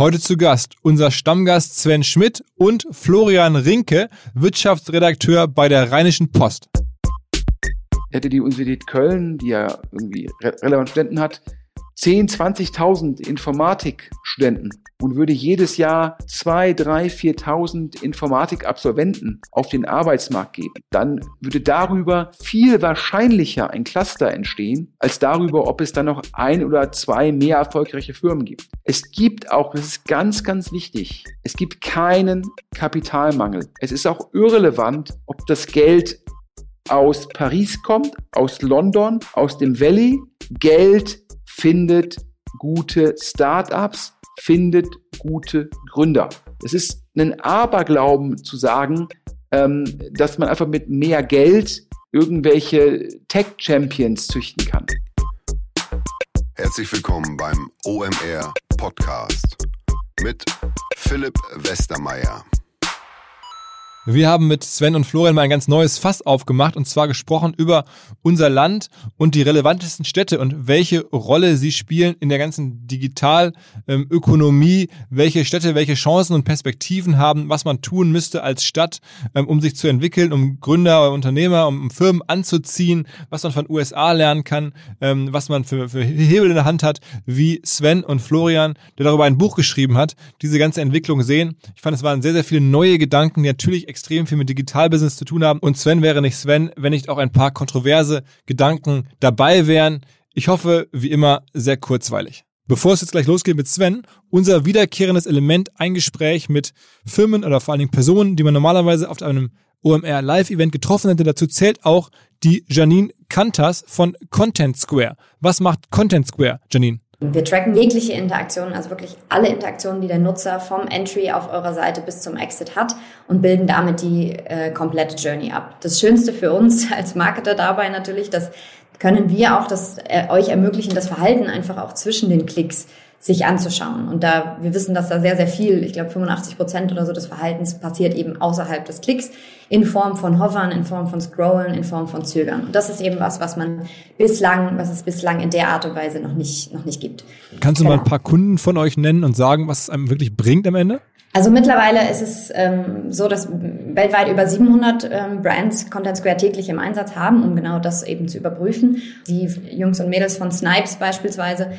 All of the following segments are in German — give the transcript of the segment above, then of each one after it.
Heute zu Gast unser Stammgast Sven Schmidt und Florian Rinke, Wirtschaftsredakteur bei der Rheinischen Post. Hätte die Universität Köln, die ja irgendwie relevant Studenten hat, 10, 20.000 Informatikstudenten und würde jedes Jahr 2, 3, 4.000 Informatikabsolventen auf den Arbeitsmarkt geben, dann würde darüber viel wahrscheinlicher ein Cluster entstehen, als darüber, ob es dann noch ein oder zwei mehr erfolgreiche Firmen gibt. Es gibt auch, das ist ganz, ganz wichtig, es gibt keinen Kapitalmangel. Es ist auch irrelevant, ob das Geld aus Paris kommt, aus London, aus dem Valley. Geld findet gute Startups, findet gute Gründer. Es ist ein Aberglauben zu sagen, ähm, dass man einfach mit mehr Geld irgendwelche Tech-Champions züchten kann. Herzlich willkommen beim OMR Podcast mit Philipp Westermeier. Wir haben mit Sven und Florian mal ein ganz neues Fass aufgemacht und zwar gesprochen über unser Land und die relevantesten Städte und welche Rolle sie spielen in der ganzen Digitalökonomie, welche Städte welche Chancen und Perspektiven haben, was man tun müsste als Stadt, ähm, um sich zu entwickeln, um Gründer, oder Unternehmer, um Firmen anzuziehen, was man von USA lernen kann, ähm, was man für, für Hebel in der Hand hat, wie Sven und Florian, der darüber ein Buch geschrieben hat, diese ganze Entwicklung sehen. Ich fand, es waren sehr, sehr viele neue Gedanken, die natürlich extrem viel mit Digitalbusiness zu tun haben. Und Sven wäre nicht Sven, wenn nicht auch ein paar kontroverse Gedanken dabei wären. Ich hoffe, wie immer, sehr kurzweilig. Bevor es jetzt gleich losgeht mit Sven, unser wiederkehrendes Element, ein Gespräch mit Firmen oder vor allen Dingen Personen, die man normalerweise auf einem OMR Live-Event getroffen hätte. Dazu zählt auch die Janine Kantas von Content Square. Was macht Content Square, Janine? Wir tracken jegliche Interaktionen, also wirklich alle Interaktionen, die der Nutzer vom Entry auf eurer Seite bis zum Exit hat und bilden damit die äh, komplette Journey ab. Das Schönste für uns als Marketer dabei natürlich, dass können wir auch das äh, euch ermöglichen, das Verhalten einfach auch zwischen den Klicks sich anzuschauen. Und da, wir wissen, dass da sehr, sehr viel, ich glaube 85 Prozent oder so des Verhaltens passiert eben außerhalb des Klicks in Form von Hovern, in Form von Scrollen, in Form von Zögern. Und das ist eben was, was man bislang, was es bislang in der Art und Weise noch nicht, noch nicht gibt. Kannst du genau. mal ein paar Kunden von euch nennen und sagen, was es einem wirklich bringt am Ende? Also mittlerweile ist es ähm, so, dass weltweit über 700 ähm, Brands Content Square täglich im Einsatz haben, um genau das eben zu überprüfen. Die Jungs und Mädels von Snipes beispielsweise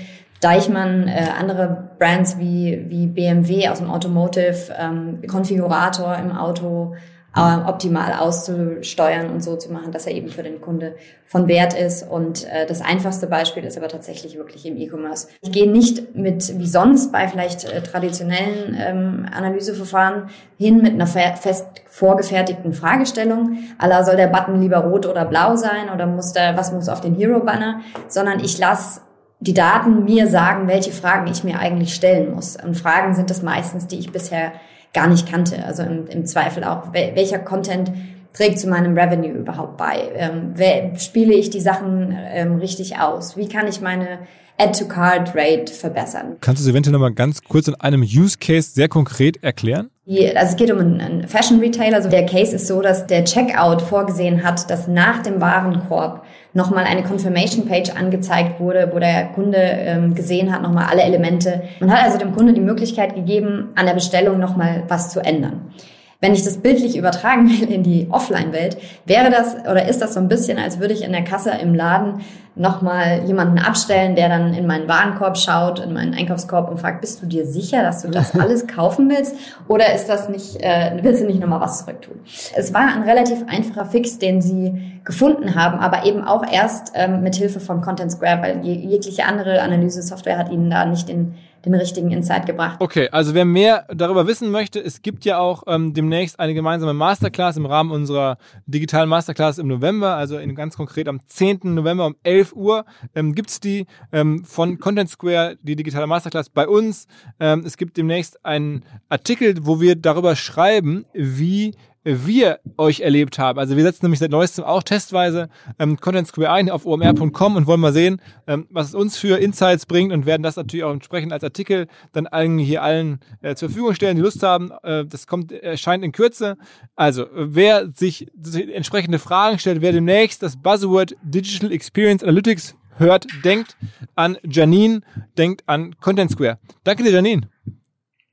Deichmann, äh, andere Brands wie, wie BMW aus dem Automotive, ähm, Konfigurator im Auto äh, optimal auszusteuern und so zu machen, dass er eben für den Kunde von Wert ist. Und äh, das einfachste Beispiel ist aber tatsächlich wirklich im E-Commerce. Ich gehe nicht mit, wie sonst bei vielleicht äh, traditionellen ähm, Analyseverfahren hin mit einer fest vorgefertigten Fragestellung. Allah soll der Button lieber rot oder blau sein oder muss da, was muss auf den Hero-Banner, sondern ich lasse die Daten mir sagen, welche Fragen ich mir eigentlich stellen muss. Und Fragen sind das meistens, die ich bisher gar nicht kannte. Also im, im Zweifel auch, welcher Content trägt zu meinem Revenue überhaupt bei? Ähm, wer, spiele ich die Sachen ähm, richtig aus? Wie kann ich meine Add-to-Card-Rate verbessern? Kannst du es eventuell nochmal ganz kurz in einem Use Case sehr konkret erklären? also es geht um einen Fashion Retailer. Also der Case ist so, dass der Checkout vorgesehen hat, dass nach dem Warenkorb nochmal eine Confirmation Page angezeigt wurde, wo der Kunde ähm, gesehen hat, nochmal alle Elemente. Man hat also dem Kunde die Möglichkeit gegeben, an der Bestellung nochmal was zu ändern. Wenn ich das bildlich übertragen will in die Offline-Welt, wäre das oder ist das so ein bisschen, als würde ich in der Kasse im Laden nochmal jemanden abstellen, der dann in meinen Warenkorb schaut, in meinen Einkaufskorb und fragt, bist du dir sicher, dass du das alles kaufen willst? Oder ist das nicht, äh, willst du nicht nochmal was zurücktun? Es war ein relativ einfacher Fix, den sie gefunden haben, aber eben auch erst ähm, mit Hilfe von Content Square, weil jegliche andere Analyse-Software hat ihnen da nicht den den richtigen Insight gebracht. Okay, also wer mehr darüber wissen möchte, es gibt ja auch ähm, demnächst eine gemeinsame Masterclass im Rahmen unserer digitalen Masterclass im November, also in, ganz konkret am 10. November um 11 Uhr ähm, gibt es die ähm, von Content Square, die digitale Masterclass bei uns. Ähm, es gibt demnächst einen Artikel, wo wir darüber schreiben, wie wir euch erlebt haben. Also wir setzen nämlich seit neuestem auch testweise ähm, Content Square ein auf omr.com und wollen mal sehen, ähm, was es uns für Insights bringt und werden das natürlich auch entsprechend als Artikel dann allen hier allen äh, zur Verfügung stellen, die Lust haben. Äh, das kommt, erscheint in Kürze. Also wer sich entsprechende Fragen stellt, wer demnächst das Buzzword Digital Experience Analytics hört, denkt an Janine, denkt an Content Square. Danke dir, Janine.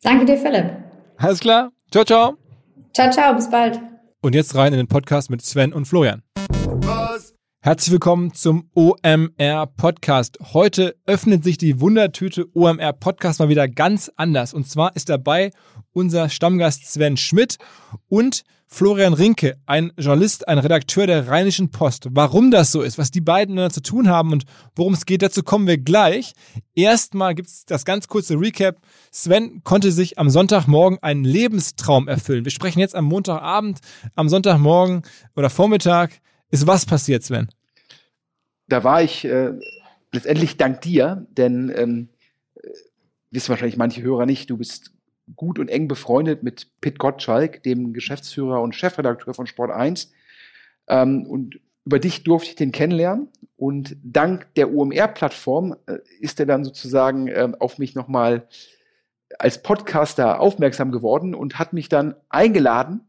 Danke dir, Philipp. Alles klar. Ciao, ciao. Ciao, ciao, bis bald. Und jetzt rein in den Podcast mit Sven und Florian. Herzlich willkommen zum OMR Podcast. Heute öffnet sich die Wundertüte OMR Podcast mal wieder ganz anders. Und zwar ist dabei unser Stammgast Sven Schmidt und Florian Rinke, ein Journalist, ein Redakteur der Rheinischen Post. Warum das so ist, was die beiden miteinander zu tun haben und worum es geht, dazu kommen wir gleich. Erstmal gibt es das ganz kurze Recap. Sven konnte sich am Sonntagmorgen einen Lebenstraum erfüllen. Wir sprechen jetzt am Montagabend, am Sonntagmorgen oder Vormittag. Ist was passiert, Sven? Da war ich äh, letztendlich dank dir, denn ähm, äh, wissen wahrscheinlich manche Hörer nicht, du bist gut und eng befreundet mit Pit Gottschalk, dem Geschäftsführer und Chefredakteur von Sport 1. Ähm, und über dich durfte ich den kennenlernen. Und dank der UMR-Plattform äh, ist er dann sozusagen äh, auf mich nochmal als Podcaster aufmerksam geworden und hat mich dann eingeladen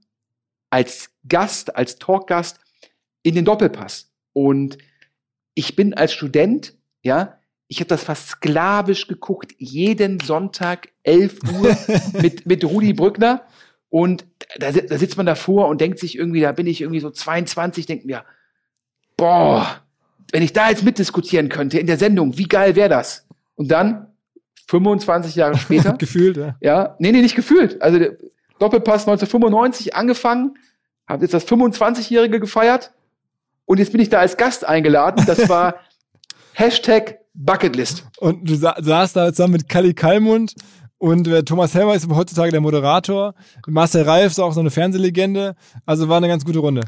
als Gast, als Talkgast in den Doppelpass. Und ich bin als Student, ja, ich habe das fast sklavisch geguckt, jeden Sonntag 11 Uhr mit, mit Rudi Brückner. Und da, da sitzt man davor und denkt sich irgendwie, da bin ich irgendwie so 22, denkt mir, boah, wenn ich da jetzt mitdiskutieren könnte in der Sendung, wie geil wäre das? Und dann, 25 Jahre später. gefühlt, ja. Ja, nee, nee, nicht gefühlt. Also Doppelpass 1995 angefangen, habe jetzt das 25-Jährige gefeiert und jetzt bin ich da als Gast eingeladen. Das war Hashtag Bucketlist. Und du sa saßt da zusammen mit Kali Kalmund und äh, Thomas Helmer ist heutzutage der Moderator. Marcel Reif ist auch so eine Fernsehlegende. Also war eine ganz gute Runde.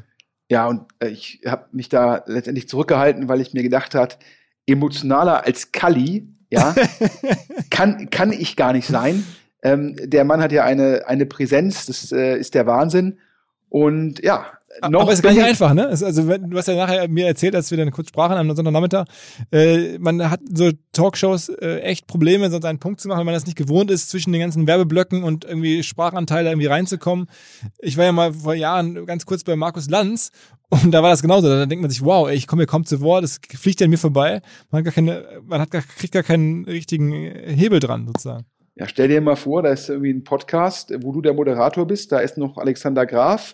Ja, und äh, ich habe mich da letztendlich zurückgehalten, weil ich mir gedacht hat, emotionaler als Kali, ja, kann, kann ich gar nicht sein. Ähm, der Mann hat ja eine, eine Präsenz, das äh, ist der Wahnsinn. Und ja, noch aber es ist gar nicht einfach, ne? Also wenn, du hast ja nachher mir erzählt, als wir dann kurz sprachen am Sonntagnachmittag, äh, man hat so Talkshows äh, echt Probleme, so einen Punkt zu machen, wenn man das nicht gewohnt ist, zwischen den ganzen Werbeblöcken und irgendwie Sprachanteile irgendwie reinzukommen. Ich war ja mal vor Jahren ganz kurz bei Markus Lanz und da war das genauso. Da denkt man sich, wow, ey, ich komme hier kaum zu Wort, es fliegt ja an mir vorbei. Man hat gar keine, man hat gar, kriegt gar keinen richtigen Hebel dran, sozusagen. Ja, stell dir mal vor, da ist irgendwie ein Podcast, wo du der Moderator bist, da ist noch Alexander Graf,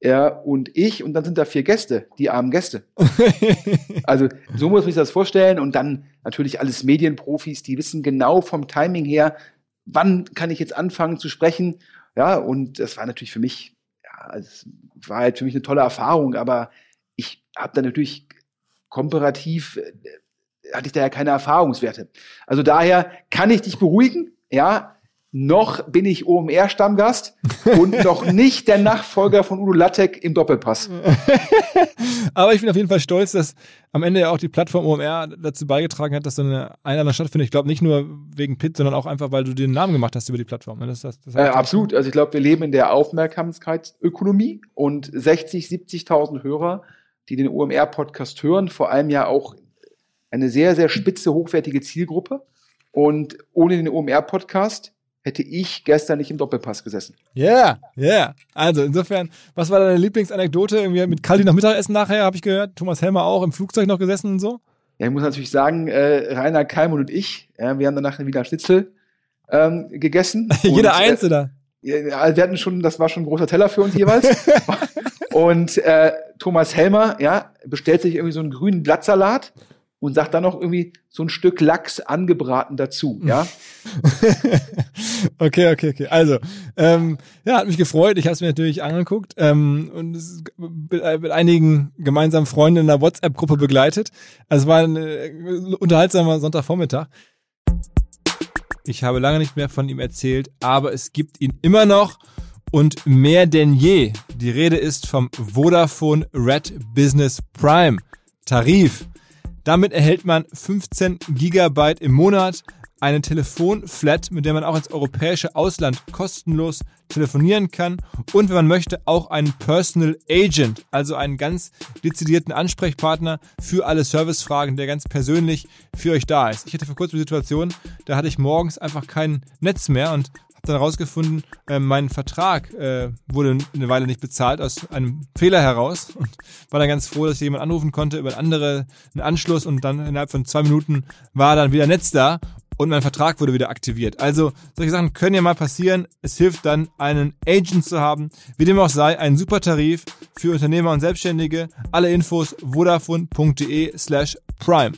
er und ich und dann sind da vier Gäste, die armen Gäste. also so muss man sich das vorstellen und dann natürlich alles Medienprofis, die wissen genau vom Timing her, wann kann ich jetzt anfangen zu sprechen. Ja, und das war natürlich für mich, ja, es war halt für mich eine tolle Erfahrung, aber ich habe da natürlich komparativ, äh, hatte ich da ja keine Erfahrungswerte. Also daher kann ich dich beruhigen, ja, noch bin ich OMR-Stammgast und noch nicht der Nachfolger von Udo Lattek im Doppelpass. Aber ich bin auf jeden Fall stolz, dass am Ende ja auch die Plattform OMR dazu beigetragen hat, dass so eine Einladung stattfindet. Ich glaube nicht nur wegen Pitt, sondern auch einfach, weil du den Namen gemacht hast über die Plattform. Das, das, das äh, absolut. Also ich glaube, wir leben in der Aufmerksamkeitsökonomie und 60, 70.000 Hörer, die den OMR-Podcast hören, vor allem ja auch eine sehr, sehr spitze, hochwertige Zielgruppe. Und ohne den OMR-Podcast hätte ich gestern nicht im Doppelpass gesessen. Ja, yeah, ja. Yeah. Also insofern, was war deine Lieblingsanekdote? Irgendwie mit Kali noch Mittagessen nachher, habe ich gehört. Thomas Helmer auch im Flugzeug noch gesessen und so. Ja, ich muss natürlich sagen, äh, Rainer Kalmund und ich, ja, wir haben danach wieder Schnitzel ähm, gegessen. Jeder und, eins, oder? Äh, wir hatten schon, das war schon ein großer Teller für uns jeweils. und äh, Thomas Helmer, ja, bestellt sich irgendwie so einen grünen Blattsalat und sagt dann noch irgendwie so ein Stück Lachs angebraten dazu, ja. okay, okay, okay. Also, ähm, ja, hat mich gefreut. Ich habe es mir natürlich angeguckt ähm, und mit, mit einigen gemeinsamen Freunden in der WhatsApp-Gruppe begleitet. Also es war ein äh, unterhaltsamer Sonntagvormittag. Ich habe lange nicht mehr von ihm erzählt, aber es gibt ihn immer noch und mehr denn je. Die Rede ist vom Vodafone Red Business Prime Tarif. Damit erhält man 15 Gigabyte im Monat, eine Telefonflat, mit der man auch ins europäische Ausland kostenlos telefonieren kann und wenn man möchte auch einen Personal Agent, also einen ganz dezidierten Ansprechpartner für alle Servicefragen, der ganz persönlich für euch da ist. Ich hatte vor kurzem eine Situation, da hatte ich morgens einfach kein Netz mehr und dann herausgefunden, äh, mein Vertrag äh, wurde eine Weile nicht bezahlt aus einem Fehler heraus und war dann ganz froh, dass ich jemand anrufen konnte über einen anderen Anschluss und dann innerhalb von zwei Minuten war dann wieder Netz da und mein Vertrag wurde wieder aktiviert. Also solche Sachen können ja mal passieren. Es hilft dann, einen Agent zu haben. Wie dem auch sei, ein super Tarif für Unternehmer und Selbstständige. Alle Infos vodafone.de slash prime.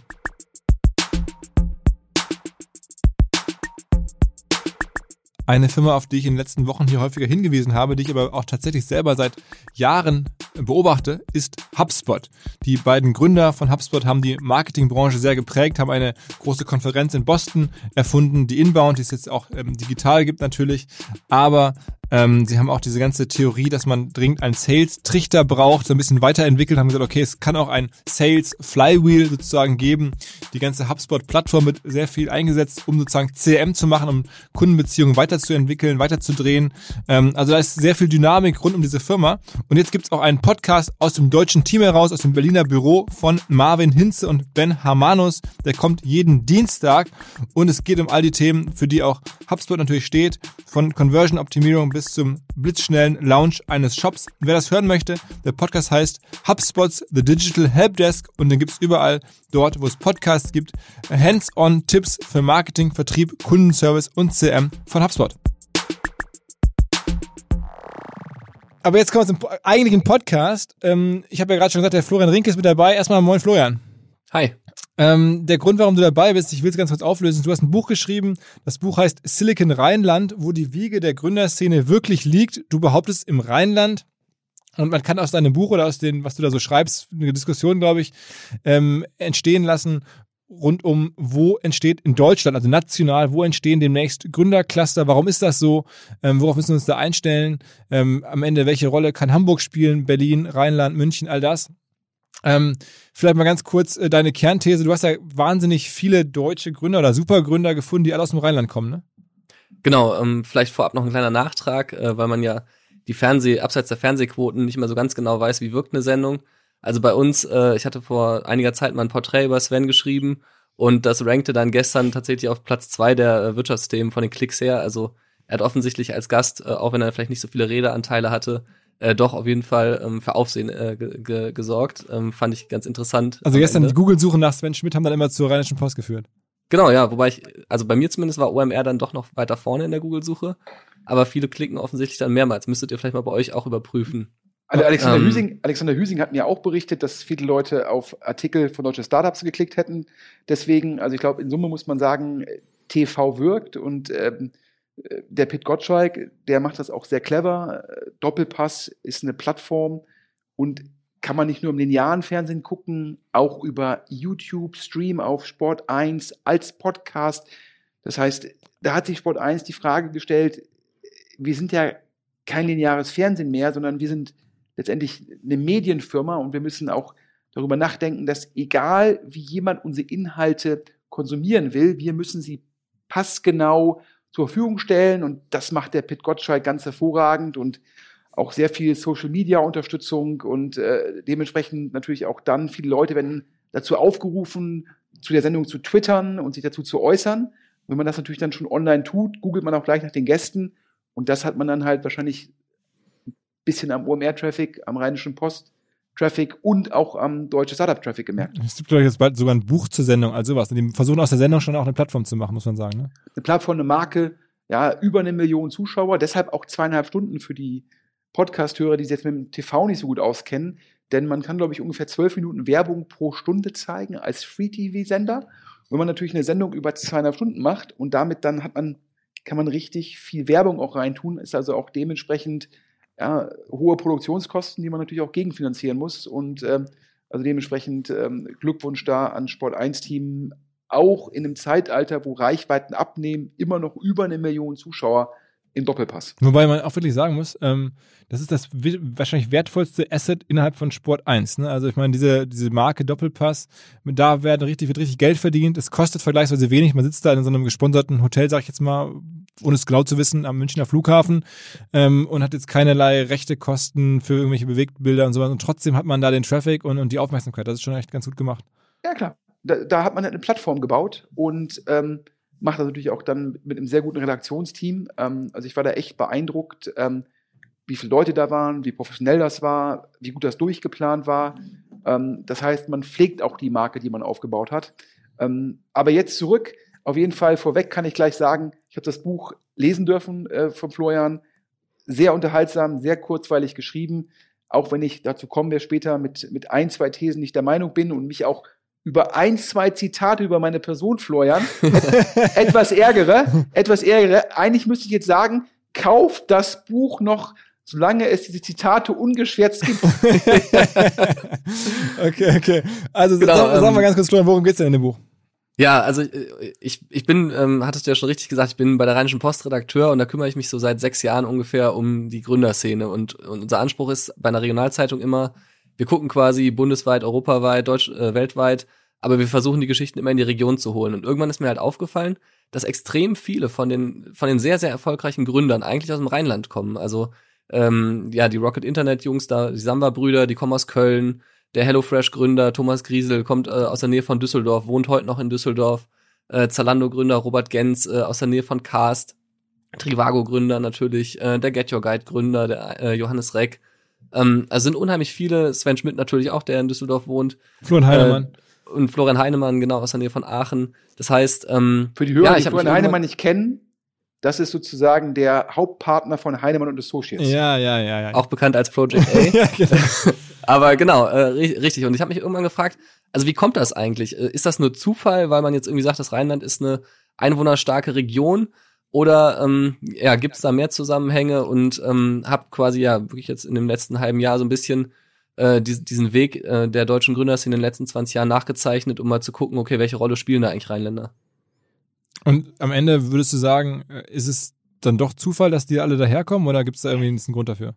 Eine Firma, auf die ich in den letzten Wochen hier häufiger hingewiesen habe, die ich aber auch tatsächlich selber seit Jahren beobachte, ist HubSpot. Die beiden Gründer von HubSpot haben die Marketingbranche sehr geprägt, haben eine große Konferenz in Boston erfunden, die Inbound, die es jetzt auch ähm, digital gibt natürlich, aber ähm, sie haben auch diese ganze Theorie, dass man dringend einen Sales-Trichter braucht, so ein bisschen weiterentwickelt, haben gesagt, okay, es kann auch ein Sales-Flywheel sozusagen geben. Die ganze HubSpot-Plattform wird sehr viel eingesetzt, um sozusagen CRM zu machen, um Kundenbeziehungen weiterzuentwickeln, weiterzudrehen. Ähm, also da ist sehr viel Dynamik rund um diese Firma. Und jetzt gibt's auch einen Podcast aus dem deutschen Team heraus, aus dem Berliner Büro von Marvin Hinze und Ben Harmanus. Der kommt jeden Dienstag und es geht um all die Themen, für die auch HubSpot natürlich steht, von Conversion-Optimierung bis zum blitzschnellen Launch eines Shops. Wer das hören möchte, der Podcast heißt HubSpots The Digital Helpdesk und den gibt's überall dort, wo es Podcasts gibt. Hands-on Tipps für Marketing, Vertrieb, Kundenservice und CM von HubSpot. Aber jetzt kommen wir zum eigentlichen Podcast. Ähm, ich habe ja gerade schon gesagt, der Florian Rinke ist mit dabei. Erstmal moin Florian. Hi. Ähm, der Grund, warum du dabei bist, ich will es ganz kurz auflösen. Du hast ein Buch geschrieben. Das Buch heißt Silicon Rheinland, wo die Wiege der Gründerszene wirklich liegt. Du behauptest im Rheinland. Und man kann aus deinem Buch oder aus dem, was du da so schreibst, eine Diskussion, glaube ich, ähm, entstehen lassen rund um, wo entsteht in Deutschland, also national, wo entstehen demnächst Gründercluster, warum ist das so, ähm, worauf müssen wir uns da einstellen, ähm, am Ende, welche Rolle kann Hamburg spielen, Berlin, Rheinland, München, all das. Ähm, vielleicht mal ganz kurz äh, deine Kernthese. Du hast ja wahnsinnig viele deutsche Gründer oder Supergründer gefunden, die alle aus dem Rheinland kommen, ne? Genau, ähm, vielleicht vorab noch ein kleiner Nachtrag, äh, weil man ja die Fernseh, abseits der Fernsehquoten nicht mehr so ganz genau weiß, wie wirkt eine Sendung. Also bei uns, äh, ich hatte vor einiger Zeit mal ein Porträt über Sven geschrieben und das rankte dann gestern tatsächlich auf Platz zwei der äh, Wirtschaftsthemen von den Klicks her. Also er hat offensichtlich als Gast, äh, auch wenn er vielleicht nicht so viele Redeanteile hatte, äh, doch auf jeden Fall ähm, für Aufsehen äh, ge gesorgt. Ähm, fand ich ganz interessant. Also gestern Ende. die Google-Suche nach Sven Schmidt haben dann immer zur Rheinischen Post geführt. Genau, ja, wobei ich, also bei mir zumindest war OMR dann doch noch weiter vorne in der Google-Suche, aber viele klicken offensichtlich dann mehrmals. Müsstet ihr vielleicht mal bei euch auch überprüfen. Also Alexander, ähm, Hüsing, Alexander Hüsing hat mir auch berichtet, dass viele Leute auf Artikel von deutschen Startups geklickt hätten. Deswegen, also ich glaube, in Summe muss man sagen, TV wirkt und ähm, der Pit Gottschalk, der macht das auch sehr clever. Doppelpass ist eine Plattform und kann man nicht nur im linearen Fernsehen gucken, auch über YouTube, Stream auf Sport 1 als Podcast. Das heißt, da hat sich Sport 1 die Frage gestellt, wir sind ja kein lineares Fernsehen mehr, sondern wir sind letztendlich eine Medienfirma und wir müssen auch darüber nachdenken, dass egal wie jemand unsere Inhalte konsumieren will, wir müssen sie passgenau zur Verfügung stellen und das macht der Pit Gottschalk ganz hervorragend und auch sehr viel Social Media Unterstützung und äh, dementsprechend natürlich auch dann viele Leute werden dazu aufgerufen, zu der Sendung zu twittern und sich dazu zu äußern. wenn man das natürlich dann schon online tut, googelt man auch gleich nach den Gästen und das hat man dann halt wahrscheinlich ein bisschen am OMR-Traffic, am Rheinischen Post Traffic und auch am deutschen Startup-Traffic gemerkt. Es gibt, glaube ich, jetzt bald sogar ein Buch zur Sendung, also was. Die versuchen aus der Sendung schon auch eine Plattform zu machen, muss man sagen. Ne? Eine Plattform, eine Marke, ja, über eine Million Zuschauer, deshalb auch zweieinhalb Stunden für die Podcast-Hörer, die sich jetzt mit dem TV nicht so gut auskennen. Denn man kann, glaube ich, ungefähr zwölf Minuten Werbung pro Stunde zeigen als Free-TV-Sender. Wenn man natürlich eine Sendung über zweieinhalb Stunden macht und damit dann hat man, kann man richtig viel Werbung auch reintun, ist also auch dementsprechend ja, hohe Produktionskosten, die man natürlich auch gegenfinanzieren muss. Und ähm, also dementsprechend ähm, Glückwunsch da an Sport 1 Team, auch in einem Zeitalter, wo Reichweiten abnehmen, immer noch über eine Million Zuschauer im Doppelpass. Wobei man auch wirklich sagen muss, ähm, das ist das wahrscheinlich wertvollste Asset innerhalb von Sport 1. Ne? Also ich meine, diese, diese Marke Doppelpass, da werden richtig, wird richtig Geld verdient. Es kostet vergleichsweise wenig. Man sitzt da in so einem gesponserten Hotel, sag ich jetzt mal, ohne es genau zu wissen, am Münchner Flughafen ähm, und hat jetzt keinerlei rechte Kosten für irgendwelche Bewegtbilder und so weiter. Und trotzdem hat man da den Traffic und, und die Aufmerksamkeit. Das ist schon echt ganz gut gemacht. Ja, klar. Da, da hat man halt eine Plattform gebaut und ähm, macht das natürlich auch dann mit einem sehr guten Redaktionsteam. Ähm, also ich war da echt beeindruckt, ähm, wie viele Leute da waren, wie professionell das war, wie gut das durchgeplant war. Ähm, das heißt, man pflegt auch die Marke, die man aufgebaut hat. Ähm, aber jetzt zurück Auf jeden Fall vorweg kann ich gleich sagen, ich habe das Buch lesen dürfen äh, von Florian. Sehr unterhaltsam, sehr kurzweilig geschrieben. Auch wenn ich, dazu kommen wir später, mit, mit ein, zwei Thesen nicht der Meinung bin und mich auch über ein, zwei Zitate über meine Person, Florian, etwas ärgere, etwas ärgere. Eigentlich müsste ich jetzt sagen, kauft das Buch noch, solange es diese Zitate ungeschwärzt gibt. okay, okay. Also Genau, sag, sag mal ähm, ganz kurz, Florian, worum geht's denn in dem Buch? Ja, also äh, ich, ich bin, ähm, hattest du ja schon richtig gesagt, ich bin bei der Rheinischen Post Redakteur und da kümmere ich mich so seit sechs Jahren ungefähr um die Gründerszene. Und, und unser Anspruch ist bei einer Regionalzeitung immer, wir gucken quasi bundesweit, europaweit, deutsch, äh, weltweit, aber wir versuchen die Geschichten immer in die Region zu holen. Und irgendwann ist mir halt aufgefallen, dass extrem viele von den, von den sehr, sehr erfolgreichen Gründern eigentlich aus dem Rheinland kommen. Also ähm, ja, die Rocket Internet Jungs da, die Samba-Brüder, die kommen aus Köln. Der HelloFresh-Gründer Thomas Griesel kommt äh, aus der Nähe von Düsseldorf, wohnt heute noch in Düsseldorf. Äh, Zalando-Gründer Robert Gens äh, aus der Nähe von Karst. Trivago-Gründer natürlich, äh, der Get Your Guide-Gründer, der äh, Johannes Reck. Ähm, also sind unheimlich viele. Sven Schmidt natürlich auch, der in Düsseldorf wohnt. Florian Heinemann. Und Florian Heinemann, genau, aus der Nähe von Aachen. Das heißt, ähm, Für die Hörer, Ja, die Florian Heinemann nicht kennen, das ist sozusagen der Hauptpartner von Heinemann und Associates. ja, ja, ja, ja. auch bekannt als Project A. ja, genau. Aber genau, äh, ri- richtig. Und ich habe mich irgendwann gefragt, also wie kommt das eigentlich? Äh, Ist das nur Zufall, weil man jetzt irgendwie sagt, das Rheinland ist eine einwohnerstarke Region? Oder ähm, ja, gibt es da mehr Zusammenhänge und ähm, hab quasi ja wirklich jetzt in dem letzten halben Jahr so ein bisschen äh, dies- diesen Weg äh, der deutschen Gründerszene in den letzten 20 Jahren nachgezeichnet, um mal zu gucken, okay, welche Rolle spielen da eigentlich Rheinländer? Und am Ende würdest du sagen, äh, ist es dann doch Zufall, dass die alle daherkommen oder gibt es da irgendwie einen Grund dafür?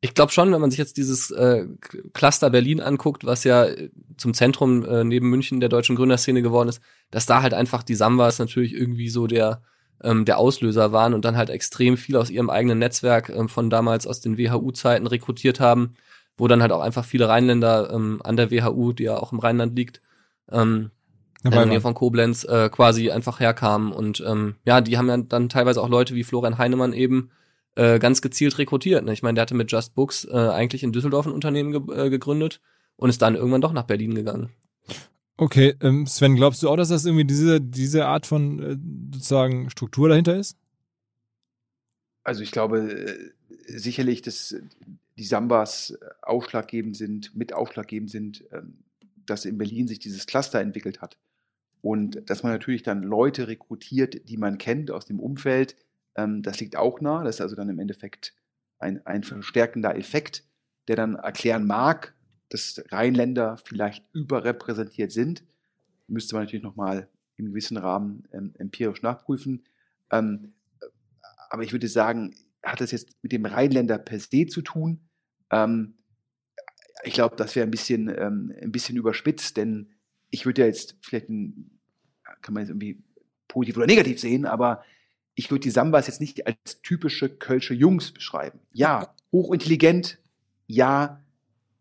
Ich glaube schon, wenn man sich jetzt dieses äh, Cluster Berlin anguckt, was ja äh, zum Zentrum äh, neben München der deutschen Gründerszene geworden ist, dass da halt einfach die Sambas natürlich irgendwie so der ähm, der Auslöser waren und dann halt extrem viel aus ihrem eigenen Netzwerk ähm, von damals aus den WHU-Zeiten rekrutiert haben, wo dann halt auch einfach viele Rheinländer ähm, an der WHU, die ja auch im Rheinland liegt, ähm, in der Nähe von Koblenz äh, quasi einfach herkamen. Und ähm, ja, die haben ja dann teilweise auch Leute wie Florian Heinemann eben äh, ganz gezielt rekrutiert. Ne? Ich meine, der hatte mit Just Books äh, eigentlich in Düsseldorf ein Unternehmen ge äh, gegründet und ist dann irgendwann doch nach Berlin gegangen. Okay, ähm, Sven, glaubst du auch, dass das irgendwie diese, diese Art von äh, sozusagen Struktur dahinter ist? Also ich glaube äh, sicherlich, dass die Sambas äh, ausschlaggebend sind, mit ausschlaggebend sind, ähm, dass in Berlin sich dieses Cluster entwickelt hat. Und dass man natürlich dann Leute rekrutiert, die man kennt aus dem Umfeld, ähm, das liegt auch nah. Das ist also dann im Endeffekt ein, ein verstärkender Effekt, der dann erklären mag, dass Rheinländer vielleicht überrepräsentiert sind. Müsste man natürlich nochmal im gewissen Rahmen ähm, empirisch nachprüfen. Ähm, aber ich würde sagen, hat das jetzt mit dem Rheinländer per se zu tun? Ähm, ich glaube, das wäre ein bisschen, ähm, ein bisschen überspitzt, denn ich würde ja jetzt vielleicht, ein, kann man jetzt irgendwie positiv oder negativ sehen, aber ich würde die Sambas jetzt nicht als typische kölsche Jungs beschreiben. Ja, hochintelligent, ja,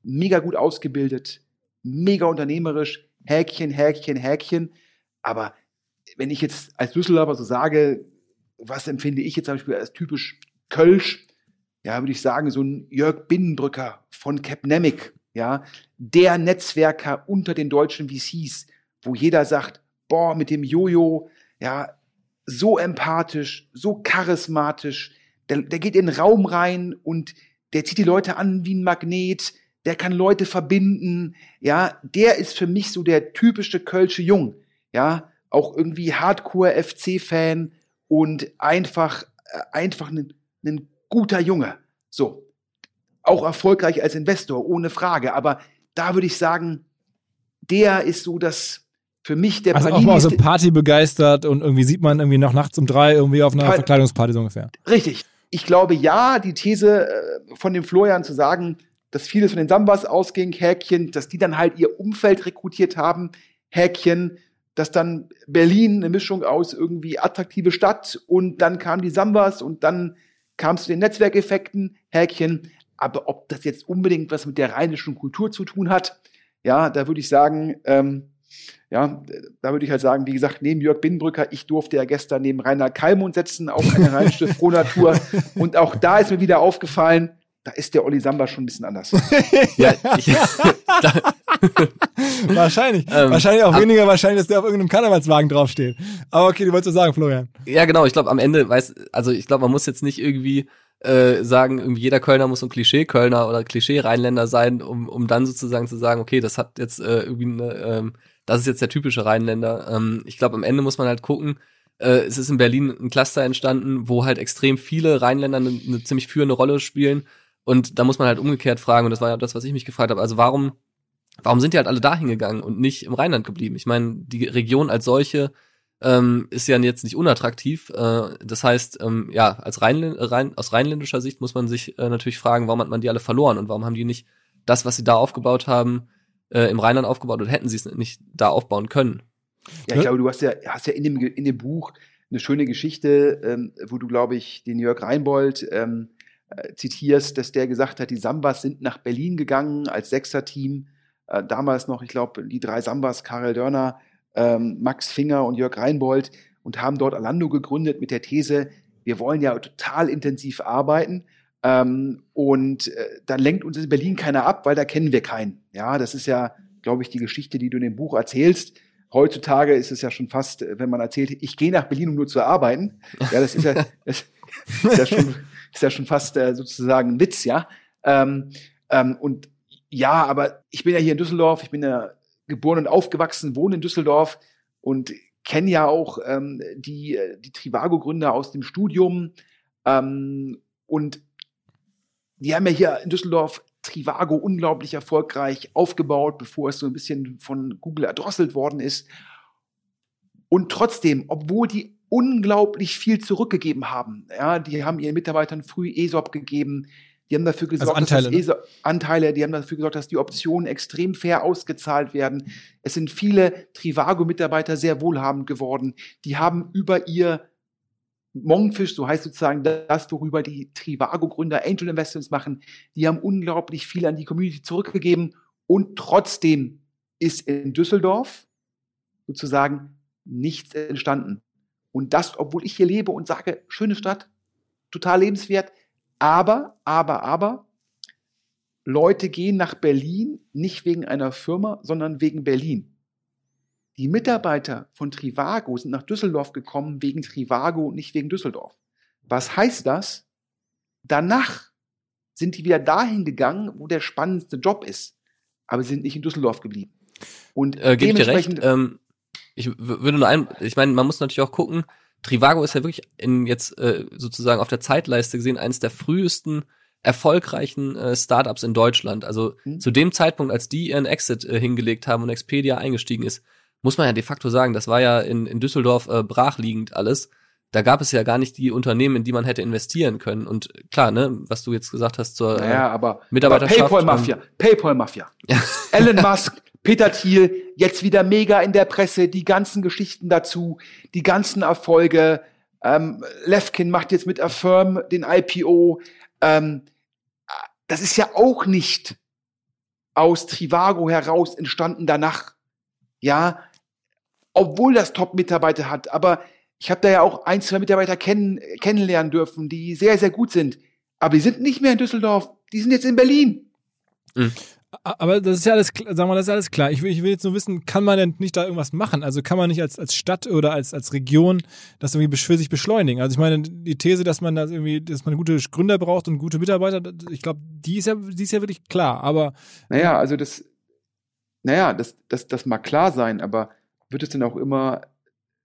mega gut ausgebildet, mega unternehmerisch, Häkchen, Häkchen, Häkchen. Aber wenn ich jetzt als Düsseldorfer so sage, was empfinde ich jetzt zum Beispiel als typisch Kölsch, ja, würde ich sagen, so ein Jörg Binnenbrücker von Capnemic, ja, der Netzwerker unter den deutschen VCs, wo jeder sagt, boah, mit dem Jojo, ja, so empathisch, so charismatisch, der, der geht in den Raum rein und der zieht die Leute an wie ein Magnet, der kann Leute verbinden, ja, der ist für mich so der typische Kölsche Jung, ja, auch irgendwie Hardcore-FC-Fan und einfach, äh, einfach ein, ein guter Junge. So. Auch erfolgreich als Investor, ohne Frage. Aber da würde ich sagen, der ist so das, für mich der Also auch Panini mal so Party begeistert und irgendwie sieht man irgendwie noch nachts um drei irgendwie auf einer Pa- Verkleidungsparty so ungefähr. Richtig. Ich glaube, ja, die These äh, von dem Florian zu sagen, dass vieles von den Sambas ausging, Häkchen, dass die dann halt ihr Umfeld rekrutiert haben, Häkchen, dass dann Berlin eine Mischung aus irgendwie attraktive Stadt und dann kamen die Sambas und dann kam es zu den Netzwerkeffekten, Häkchen. Aber ob das jetzt unbedingt was mit der rheinischen Kultur zu tun hat, ja, da würde ich sagen, ähm, ja, da würde ich halt sagen, wie gesagt, neben Jörg Binnenbrücker, ich durfte ja gestern neben Rainer Kalmund setzen, auch eine rheinische Frohnatur. Und auch da ist mir wieder aufgefallen, da ist der Olli Samba schon ein bisschen anders. Ja, ich, da, wahrscheinlich. Ähm, wahrscheinlich auch ab- weniger wahrscheinlich, dass der auf irgendeinem Karnevalswagen draufsteht. Aber okay, du wolltest was sagen, Florian. Ja, genau. Ich glaube, am Ende weiß, also ich glaube, man muss jetzt nicht irgendwie äh, sagen, irgendwie jeder Kölner muss ein Klischee-Kölner oder Klischee-Rheinländer sein, um, um dann sozusagen zu sagen, okay, das hat jetzt äh, irgendwie eine, ähm, das ist jetzt der typische Rheinländer. Ähm, ich glaube, am Ende muss man halt gucken, äh, es ist in Berlin ein Cluster entstanden, wo halt extrem viele Rheinländer eine, eine ziemlich führende Rolle spielen. Und da muss man halt umgekehrt fragen, und das war ja das, was ich mich gefragt habe, also warum, warum sind die halt alle da hingegangen und nicht im Rheinland geblieben? Ich meine, die Region als solche ähm, ist ja jetzt nicht unattraktiv. Äh, das heißt, ähm, ja, als Rheinl Rhein, aus rheinländischer Sicht muss man sich äh, natürlich fragen, warum hat man die alle verloren und warum haben die nicht das, was sie da aufgebaut haben, äh, im Rheinland aufgebaut oder hätten sie es nicht da aufbauen können? Ja, ich glaube, du hast ja, hast ja in dem, in dem Buch eine schöne Geschichte, ähm, wo du, glaube ich, den Jörg Reinbold ähm, äh, zitierst, dass der gesagt hat, die Sambas sind nach Berlin gegangen als Sechser-Team. Äh, damals noch, ich glaube, die drei Sambas, Karel Dörner, ähm, Max Finger und Jörg Reinbold und haben dort Alando gegründet mit der These, wir wollen ja total intensiv arbeiten. Ähm, und äh, dann lenkt uns in Berlin keiner ab, weil da kennen wir keinen. Ja, das ist ja, glaube ich, die Geschichte, die du in dem Buch erzählst. Heutzutage ist es ja schon fast, äh, wenn man erzählt, ich gehe nach Berlin, um nur zu arbeiten. Ja, das ist ja, das ist ja schon, ist ja schon fast äh, sozusagen ein Witz, ja. Ähm, ähm, und ja, aber ich bin ja hier in Düsseldorf, ich bin ja geboren und aufgewachsen, wohne in Düsseldorf und kenne ja auch ähm, die, äh, die Trivago-Gründer aus dem Studium. Ähm, und die haben ja hier in Düsseldorf Trivago unglaublich erfolgreich aufgebaut, bevor es so ein bisschen von Google erdrosselt worden ist. Und trotzdem, obwohl die unglaublich viel zurückgegeben haben, ja, die haben ihren Mitarbeitern früh ESOP gegeben, die haben dafür gesorgt, Anteile, dass ne? das ESOP, Anteile, die haben dafür gesorgt, dass die Optionen extrem fair ausgezahlt werden. Es sind viele Trivago-Mitarbeiter sehr wohlhabend geworden. Die haben über ihr Monkfish, so heißt sozusagen das, worüber die Trivago-Gründer Angel Investments machen, die haben unglaublich viel an die Community zurückgegeben und trotzdem ist in Düsseldorf sozusagen nichts entstanden. Und das, obwohl ich hier lebe und sage, schöne Stadt, total lebenswert, aber, aber, aber, Leute gehen nach Berlin nicht wegen einer Firma, sondern wegen Berlin. Die Mitarbeiter von Trivago sind nach Düsseldorf gekommen wegen Trivago und nicht wegen Düsseldorf. Was heißt das? Danach sind die wieder dahin gegangen, wo der spannendste Job ist, aber sie sind nicht in Düsseldorf geblieben. Und Äh, dir recht. dementsprechend- Ähm, ich würde nur ein, ich meine, man muss natürlich auch gucken, Trivago ist ja wirklich in jetzt äh, sozusagen auf der Zeitleiste gesehen eines der frühesten erfolgreichen äh, Startups in Deutschland. Also Hm. zu dem Zeitpunkt, als die ihren Exit äh, hingelegt haben und Expedia eingestiegen ist, muss man ja de facto sagen, das war ja in, in Düsseldorf äh, brachliegend alles. Da gab es ja gar nicht die Unternehmen, in die man hätte investieren können. Und klar, ne, was du jetzt gesagt hast zur Naja, äh, aber, Mitarbeiterschaft, aber PayPal-Mafia, PayPal-Mafia. Ja. Elon Musk, Peter Thiel, jetzt wieder mega in der Presse, die ganzen Geschichten dazu, die ganzen Erfolge. Ähm, Lefkin macht jetzt mit Affirm den IPO. Ähm, das ist ja auch nicht aus Trivago heraus entstanden danach. Ja, obwohl das Top-Mitarbeiter hat. Aber ich habe da ja auch ein, zwei Mitarbeiter kennen, kennenlernen dürfen, die sehr, sehr gut sind. Aber die sind nicht mehr in Düsseldorf, die sind jetzt in Berlin. Aber das ist ja alles, sagen wir, das ist alles klar. Ich will, ich will jetzt nur wissen, kann man denn nicht da irgendwas machen? Also kann man nicht als, als Stadt oder als, als Region das irgendwie für sich beschleunigen? Also ich meine, die These, dass man da irgendwie, dass man gute Gründer braucht und gute Mitarbeiter, ich glaube, die ist ja, die ist ja wirklich klar. Aber Naja, also das, naja, das, das, das mag klar sein, aber wird es denn auch immer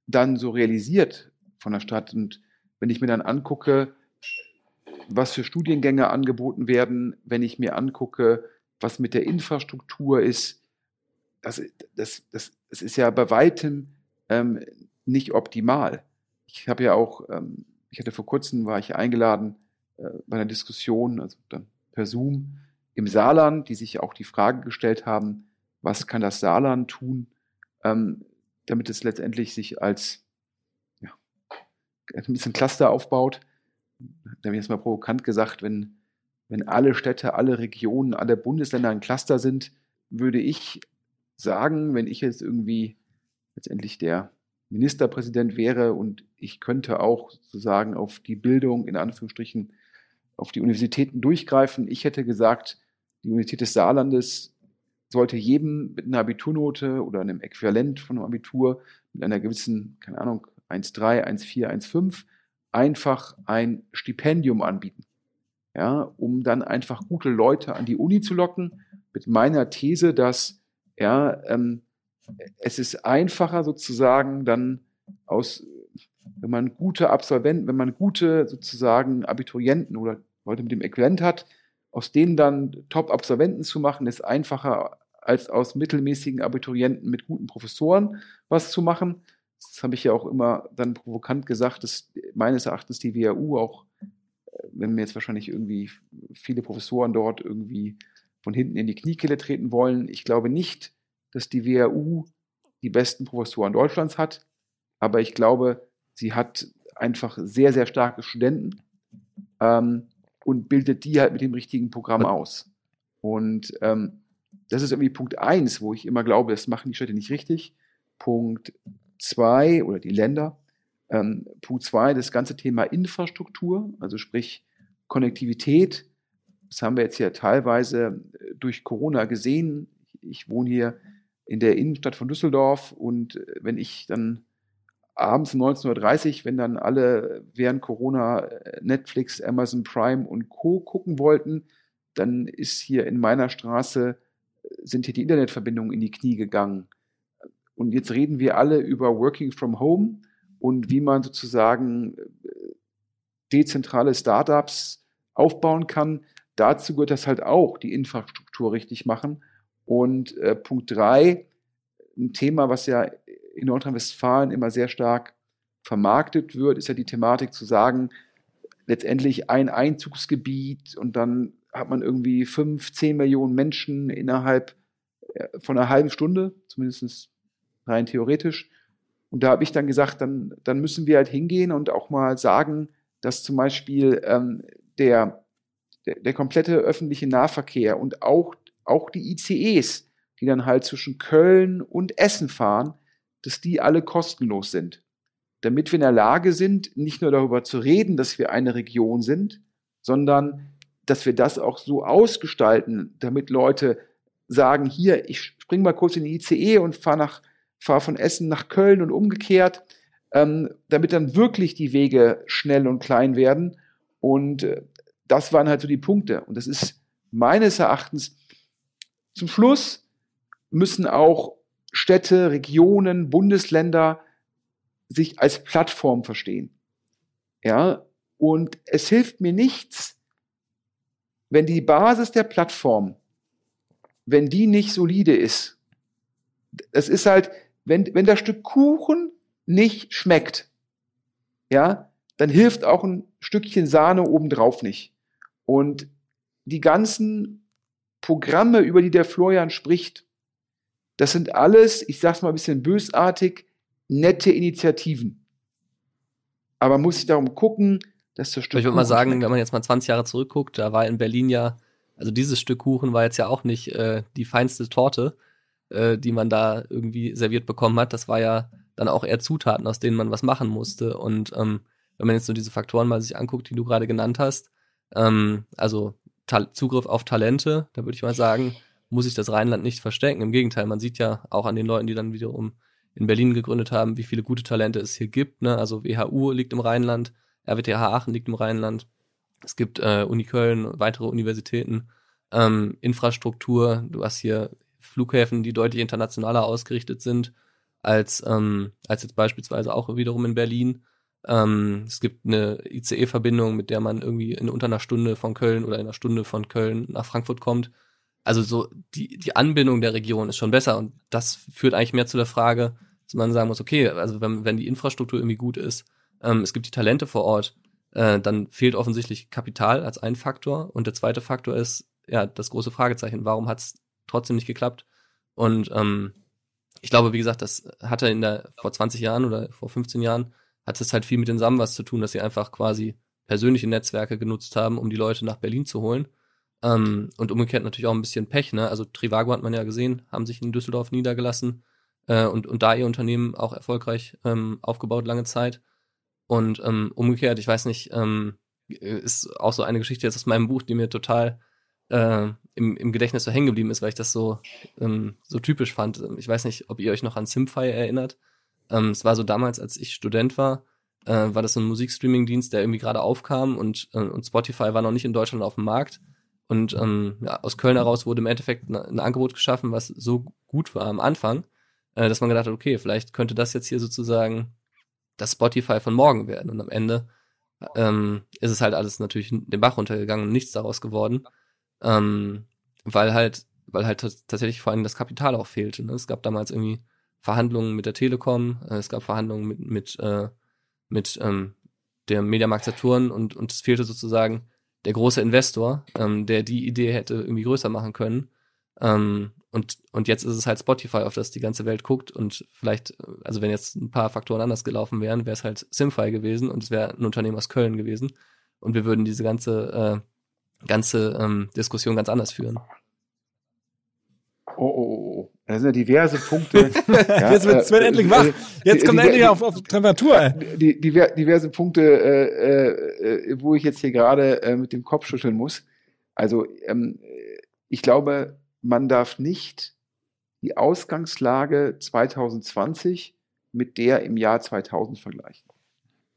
dann so realisiert von der Stadt? Und wenn ich mir dann angucke, was für Studiengänge angeboten werden, wenn ich mir angucke, was mit der Infrastruktur ist, das, das, das, das ist ja bei weitem ähm, nicht optimal. Ich habe ja auch, ähm, ich hatte vor kurzem, war ich eingeladen äh, bei einer Diskussion, also dann per Zoom, im Saarland, die sich auch die Frage gestellt haben, was kann das Saarland tun, ähm, damit es letztendlich sich als ja, ein bisschen Cluster aufbaut. Da habe ich jetzt mal provokant gesagt, wenn, wenn alle Städte, alle Regionen, alle Bundesländer ein Cluster sind, würde ich sagen, wenn ich jetzt irgendwie letztendlich der Ministerpräsident wäre und ich könnte auch sozusagen auf die Bildung in Anführungsstrichen auf die Universitäten durchgreifen. Ich hätte gesagt, die Universität des Saarlandes sollte jedem mit einer Abiturnote oder einem Äquivalent von einem Abitur mit einer gewissen, keine Ahnung, 1,3, 1,4, 1,5 einfach ein Stipendium anbieten. Ja, um dann einfach gute Leute an die Uni zu locken, mit meiner These, dass ja, ähm, es ist einfacher sozusagen dann aus, wenn man gute Absolventen, wenn man gute sozusagen Abiturienten oder Leute mit dem Äquivalent hat, aus denen dann Top-Absolventen zu machen, ist einfacher als aus mittelmäßigen Abiturienten mit guten Professoren was zu machen. Das habe ich ja auch immer dann provokant gesagt, dass meines Erachtens die WHU auch, wenn mir jetzt wahrscheinlich irgendwie viele Professoren dort irgendwie von hinten in die Kniekehle treten wollen, ich glaube nicht, dass die WHU die besten Professoren Deutschlands hat, aber ich glaube, sie hat einfach sehr, sehr starke Studenten ähm, und bildet die halt mit dem richtigen Programm aus. Und ähm, das ist irgendwie Punkt eins, wo ich immer glaube, das machen die Städte nicht richtig. Punkt zwei oder die Länder. Ähm, Punkt zwei, das ganze Thema Infrastruktur, also sprich Konnektivität. Das haben wir jetzt ja teilweise äh, durch Corona gesehen. Ich wohne hier in der Innenstadt von Düsseldorf und äh, wenn ich dann abends um 19.30 Uhr, wenn dann alle während Corona äh, Netflix, Amazon Prime und Co. gucken wollten, dann ist hier in meiner Straße, sind hier die Internetverbindungen in die Knie gegangen. Und jetzt reden wir alle über Working from Home und wie man sozusagen äh, dezentrale Startups aufbauen kann. Dazu gehört das halt auch, die Infrastruktur richtig machen. Und äh, Punkt drei, ein Thema, was ja in Nordrhein-Westfalen immer sehr stark vermarktet wird, ist ja die Thematik zu sagen, letztendlich ein Einzugsgebiet und dann hat man irgendwie fünf, zehn Millionen Menschen innerhalb äh, von einer halben Stunde, zumindest rein theoretisch. Und da habe ich dann gesagt, dann, dann müssen wir halt hingehen und auch mal sagen, dass zum Beispiel ähm, der, der, der komplette öffentliche Nahverkehr und auch, auch die ICEs, die dann halt zwischen Köln und Essen fahren, dass die alle kostenlos sind. Damit wir in der Lage sind, nicht nur darüber zu reden, dass wir eine Region sind, sondern dass wir das auch so ausgestalten, damit Leute sagen, hier, ich spring mal kurz in die ICE und fahre nach fahre von Essen nach Köln und umgekehrt, ähm, damit dann wirklich die Wege schnell und klein werden. Und äh, das waren halt so die Punkte. Und das ist meines Erachtens zum Schluss müssen auch Städte, Regionen, Bundesländer sich als Plattform verstehen. Ja, und es hilft mir nichts, wenn die Basis der Plattform, wenn die nicht solide ist. Es ist halt, wenn, wenn das Stück Kuchen nicht schmeckt, ja, dann hilft auch ein Stückchen Sahne obendrauf nicht. Und die ganzen Programme, über die der Florian spricht, das sind alles, ich sag's mal ein bisschen bösartig, nette Initiativen. Aber man muss sich darum gucken, dass das Stück. Ich würde mal sagen, schmeckt. wenn man jetzt mal 20 Jahre zurückguckt, da war in Berlin ja, also dieses Stück Kuchen war jetzt ja auch nicht äh, die feinste Torte, äh, die man da irgendwie serviert bekommen hat. Das war ja dann auch eher Zutaten, aus denen man was machen musste. Und ähm, wenn man jetzt so diese Faktoren mal sich anguckt, die du gerade genannt hast, ähm, also Ta Zugriff auf Talente, da würde ich mal sagen, muss sich das Rheinland nicht verstecken. Im Gegenteil, man sieht ja auch an den Leuten, die dann wiederum in Berlin gegründet haben, wie viele gute Talente es hier gibt. Ne? Also WHU liegt im Rheinland, RWTH Aachen liegt im Rheinland. Es gibt äh, Uni Köln, weitere Universitäten, ähm, Infrastruktur. Du hast hier Flughäfen, die deutlich internationaler ausgerichtet sind als, ähm, als jetzt beispielsweise auch wiederum in Berlin. Ähm, es gibt eine ICE-Verbindung, mit der man irgendwie in unter einer Stunde von Köln oder in einer Stunde von Köln nach Frankfurt kommt. Also so die, die Anbindung der Region ist schon besser und das führt eigentlich mehr zu der Frage, dass man sagen muss, okay, also wenn, wenn die Infrastruktur irgendwie gut ist, ähm, es gibt die Talente vor Ort, äh, dann fehlt offensichtlich Kapital als ein Faktor und der zweite Faktor ist ja das große Fragezeichen, warum hat es trotzdem nicht geklappt. Und ähm, ich glaube, wie gesagt, das hatte in der vor 20 Jahren oder vor 15 Jahren hat es halt viel mit den Sambas zu tun, dass sie einfach quasi persönliche Netzwerke genutzt haben, um die Leute nach Berlin zu holen. Ähm, und umgekehrt natürlich auch ein bisschen Pech, ne? Also Trivago hat man ja gesehen, haben sich in Düsseldorf niedergelassen äh, und, und da ihr Unternehmen auch erfolgreich ähm, aufgebaut lange Zeit. Und ähm, umgekehrt, ich weiß nicht, ähm, ist auch so eine Geschichte jetzt aus meinem Buch, die mir total äh, im, im Gedächtnis so hängen geblieben ist, weil ich das so, ähm, so typisch fand. Ich weiß nicht, ob ihr euch noch an Simfy erinnert. Ähm, es war so damals, als ich Student war, äh, war das so ein Musikstreaming-Dienst, der irgendwie gerade aufkam und, äh, und Spotify war noch nicht in Deutschland auf dem Markt. Und ähm, ja, aus Köln heraus wurde im Endeffekt ne, ein Angebot geschaffen, was so gut war am Anfang, äh, dass man gedacht hat, okay, vielleicht könnte das jetzt hier sozusagen das Spotify von morgen werden. Und am Ende ähm, ist es halt alles natürlich den Bach runtergegangen und nichts daraus geworden. Ähm, weil halt, weil halt tatsächlich vor allem das Kapital auch fehlte. Ne? Es gab damals irgendwie Verhandlungen mit der Telekom, äh, es gab Verhandlungen mit, mit, äh, mit ähm, der Mediamarkt Saturn und, und es fehlte sozusagen der große Investor, ähm, der die Idee hätte irgendwie größer machen können. Ähm, und, und jetzt ist es halt Spotify, auf das die ganze Welt guckt. Und vielleicht, also wenn jetzt ein paar Faktoren anders gelaufen wären, wäre es halt Simfy gewesen und es wäre ein Unternehmen aus Köln gewesen. Und wir würden diese ganze, äh, ganze ähm, Diskussion ganz anders führen. Oh, oh, oh. oh. Da sind ja diverse Punkte. ja, Jetzt wird Sven äh, endlich wach. Jetzt die, kommt die, endlich auf, auf Temperatur. Die, die, diverse Punkte, äh, äh, wo ich jetzt hier gerade äh, mit dem Kopf schütteln muss. Also ähm, ich glaube, man darf nicht die Ausgangslage 2020 mit der im Jahr 2000 vergleichen.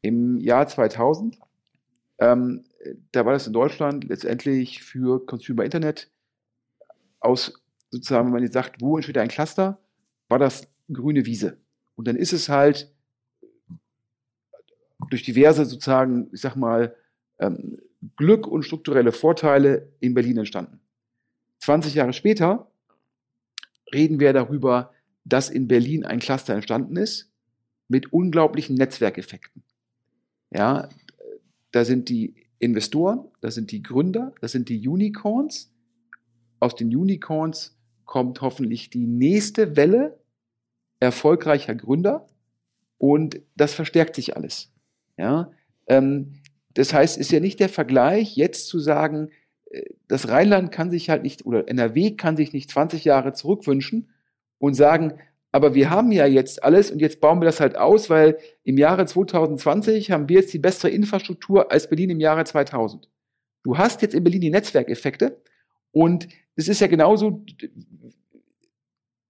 Im Jahr 2000, ähm, da war das in Deutschland letztendlich für Consumer Internet aus sozusagen, wenn man jetzt sagt, wo entsteht ein Cluster, war das grüne Wiese. Und dann ist es halt durch diverse sozusagen, ich sag mal, ähm, Glück und strukturelle Vorteile in Berlin entstanden. 20 Jahre später reden wir darüber, dass in Berlin ein Cluster entstanden ist mit unglaublichen Netzwerkeffekten. Ja, da sind die Investoren, da sind die Gründer, da sind die Unicorns. Aus den Unicorns kommt hoffentlich die nächste Welle erfolgreicher Gründer und das verstärkt sich alles. Ja, ähm, das heißt, ist ja nicht der Vergleich, jetzt zu sagen, das Rheinland kann sich halt nicht, oder NRW kann sich nicht 20 Jahre zurückwünschen und sagen, aber wir haben ja jetzt alles und jetzt bauen wir das halt aus, weil im Jahre 2020 haben wir jetzt die bessere Infrastruktur als Berlin im Jahre 2000. Du hast jetzt in Berlin die Netzwerkeffekte und es ist ja genauso,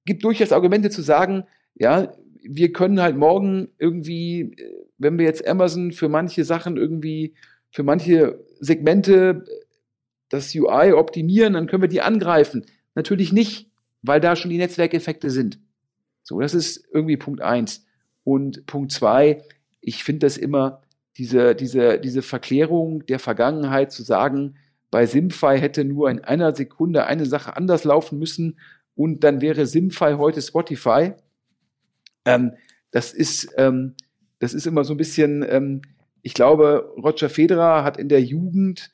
gibt durchaus Argumente zu sagen, ja, wir können halt morgen irgendwie, wenn wir jetzt Amazon für manche Sachen irgendwie, für manche Segmente das UI optimieren, dann können wir die angreifen. Natürlich nicht, weil da schon die Netzwerkeffekte sind. So, das ist irgendwie Punkt eins. Und Punkt zwei, ich finde das immer, diese, diese, diese Verklärung der Vergangenheit zu sagen, bei Simfy hätte nur in einer Sekunde eine Sache anders laufen müssen und dann wäre Simfy heute Spotify. Ähm, das ist, ähm, das ist immer so ein bisschen, ähm, ich glaube, Roger Federer hat in der Jugend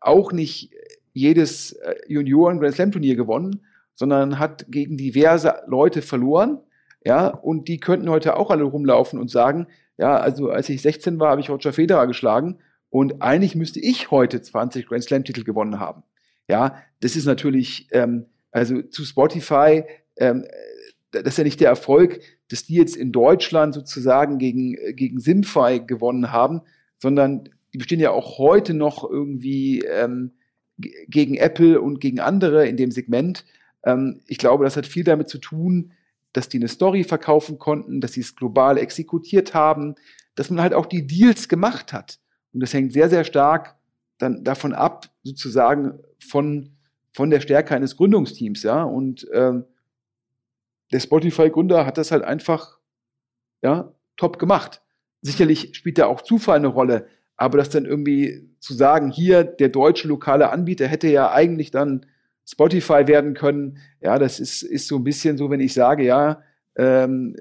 auch nicht jedes äh, Junioren Grand Slam Turnier gewonnen, sondern hat gegen diverse Leute verloren. Ja, und die könnten heute auch alle rumlaufen und sagen, ja, also als ich 16 war, habe ich Roger Federer geschlagen und eigentlich müsste ich heute 20 Grand Slam Titel gewonnen haben. Ja, das ist natürlich, ähm, also zu Spotify, ähm, das ist ja nicht der Erfolg, dass die jetzt in Deutschland sozusagen gegen, gegen Simfy gewonnen haben, sondern die bestehen ja auch heute noch irgendwie ähm, gegen Apple und gegen andere in dem Segment. Ähm, ich glaube, das hat viel damit zu tun, dass die eine Story verkaufen konnten, dass sie es global exekutiert haben, dass man halt auch die Deals gemacht hat. Und das hängt sehr, sehr stark dann davon ab, sozusagen von, von der Stärke eines Gründungsteams, ja. Und ähm, der Spotify-Gründer hat das halt einfach ja, top gemacht. Sicherlich spielt da auch Zufall eine Rolle, aber das dann irgendwie zu sagen, hier der deutsche lokale Anbieter hätte ja eigentlich dann Spotify werden können, ja, das ist, ist so ein bisschen so, wenn ich sage, ja, ähm,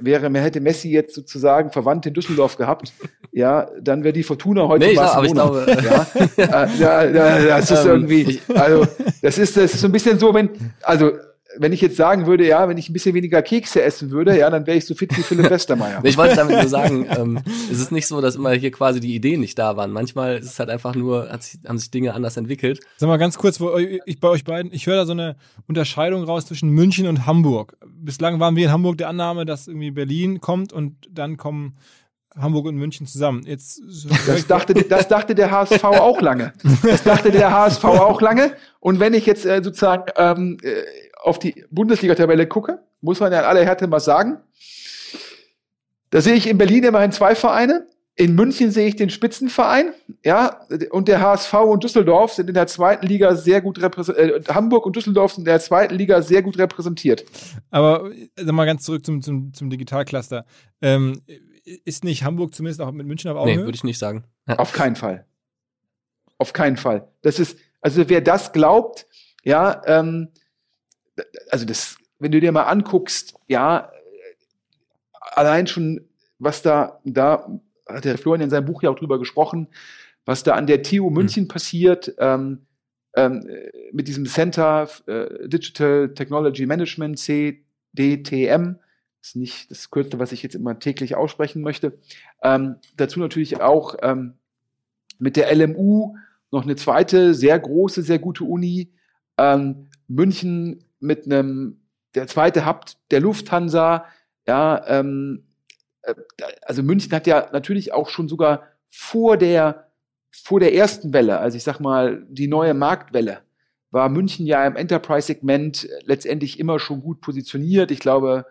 wäre, hätte Messi jetzt sozusagen verwandt in Düsseldorf gehabt, ja, dann wäre die Fortuna heute nee, Barcelona. Aber ich glaube, ja, ja, ja, das ist ähm, irgendwie, also das ist, das ist so ein bisschen so, wenn, also wenn ich jetzt sagen würde, ja, wenn ich ein bisschen weniger Kekse essen würde, ja, dann wäre ich so fit wie Philipp Westermeier. ich wollte damit nur sagen, ähm, es ist nicht so, dass immer hier quasi die Ideen nicht da waren. Manchmal ist es halt einfach nur, sich, haben sich Dinge anders entwickelt. Sag mal ganz kurz, wo ich bei euch beiden, ich höre da so eine Unterscheidung raus zwischen München und Hamburg. Bislang waren wir in Hamburg der Annahme, dass irgendwie Berlin kommt und dann kommen Hamburg und München zusammen. Jetzt das dachte, das dachte der HSV auch lange. Das dachte der HSV auch lange. Und wenn ich jetzt äh, sozusagen ähm, äh, auf die Bundesliga-Tabelle gucke, muss man ja in aller Härte mal sagen, da sehe ich in Berlin immerhin zwei Vereine. In München sehe ich den Spitzenverein, ja, und der HSV und Düsseldorf sind in der zweiten Liga sehr gut repräsentiert. Äh, Hamburg und Düsseldorf sind in der zweiten Liga sehr gut repräsentiert. Aber sag mal ganz zurück zum, zum, zum Digitalcluster. Ähm, ist nicht Hamburg zumindest auch mit München auf Augenhöhe? Nee, würde ich nicht sagen. Ja. Auf keinen Fall. Auf keinen Fall. Das ist, also wer das glaubt, ja, ähm, also das, wenn du dir mal anguckst, ja, allein schon, was da, da hat der Florian in seinem Buch ja auch drüber gesprochen, was da an der TU mhm. München mhm. passiert, ähm, ähm, mit diesem Center äh, Digital Technology Management, CDTM, ist nicht das Kürzel, was ich jetzt immer täglich aussprechen möchte. Ähm, dazu natürlich auch ähm, mit der LMU noch eine zweite, sehr große, sehr gute Uni. Ähm, München mit einem, der zweite Haupt der Lufthansa. Ja, ähm, äh, also München hat ja natürlich auch schon sogar vor der, vor der ersten Welle, also ich sag mal, die neue Marktwelle, war München ja im Enterprise-Segment letztendlich immer schon gut positioniert. Ich glaube,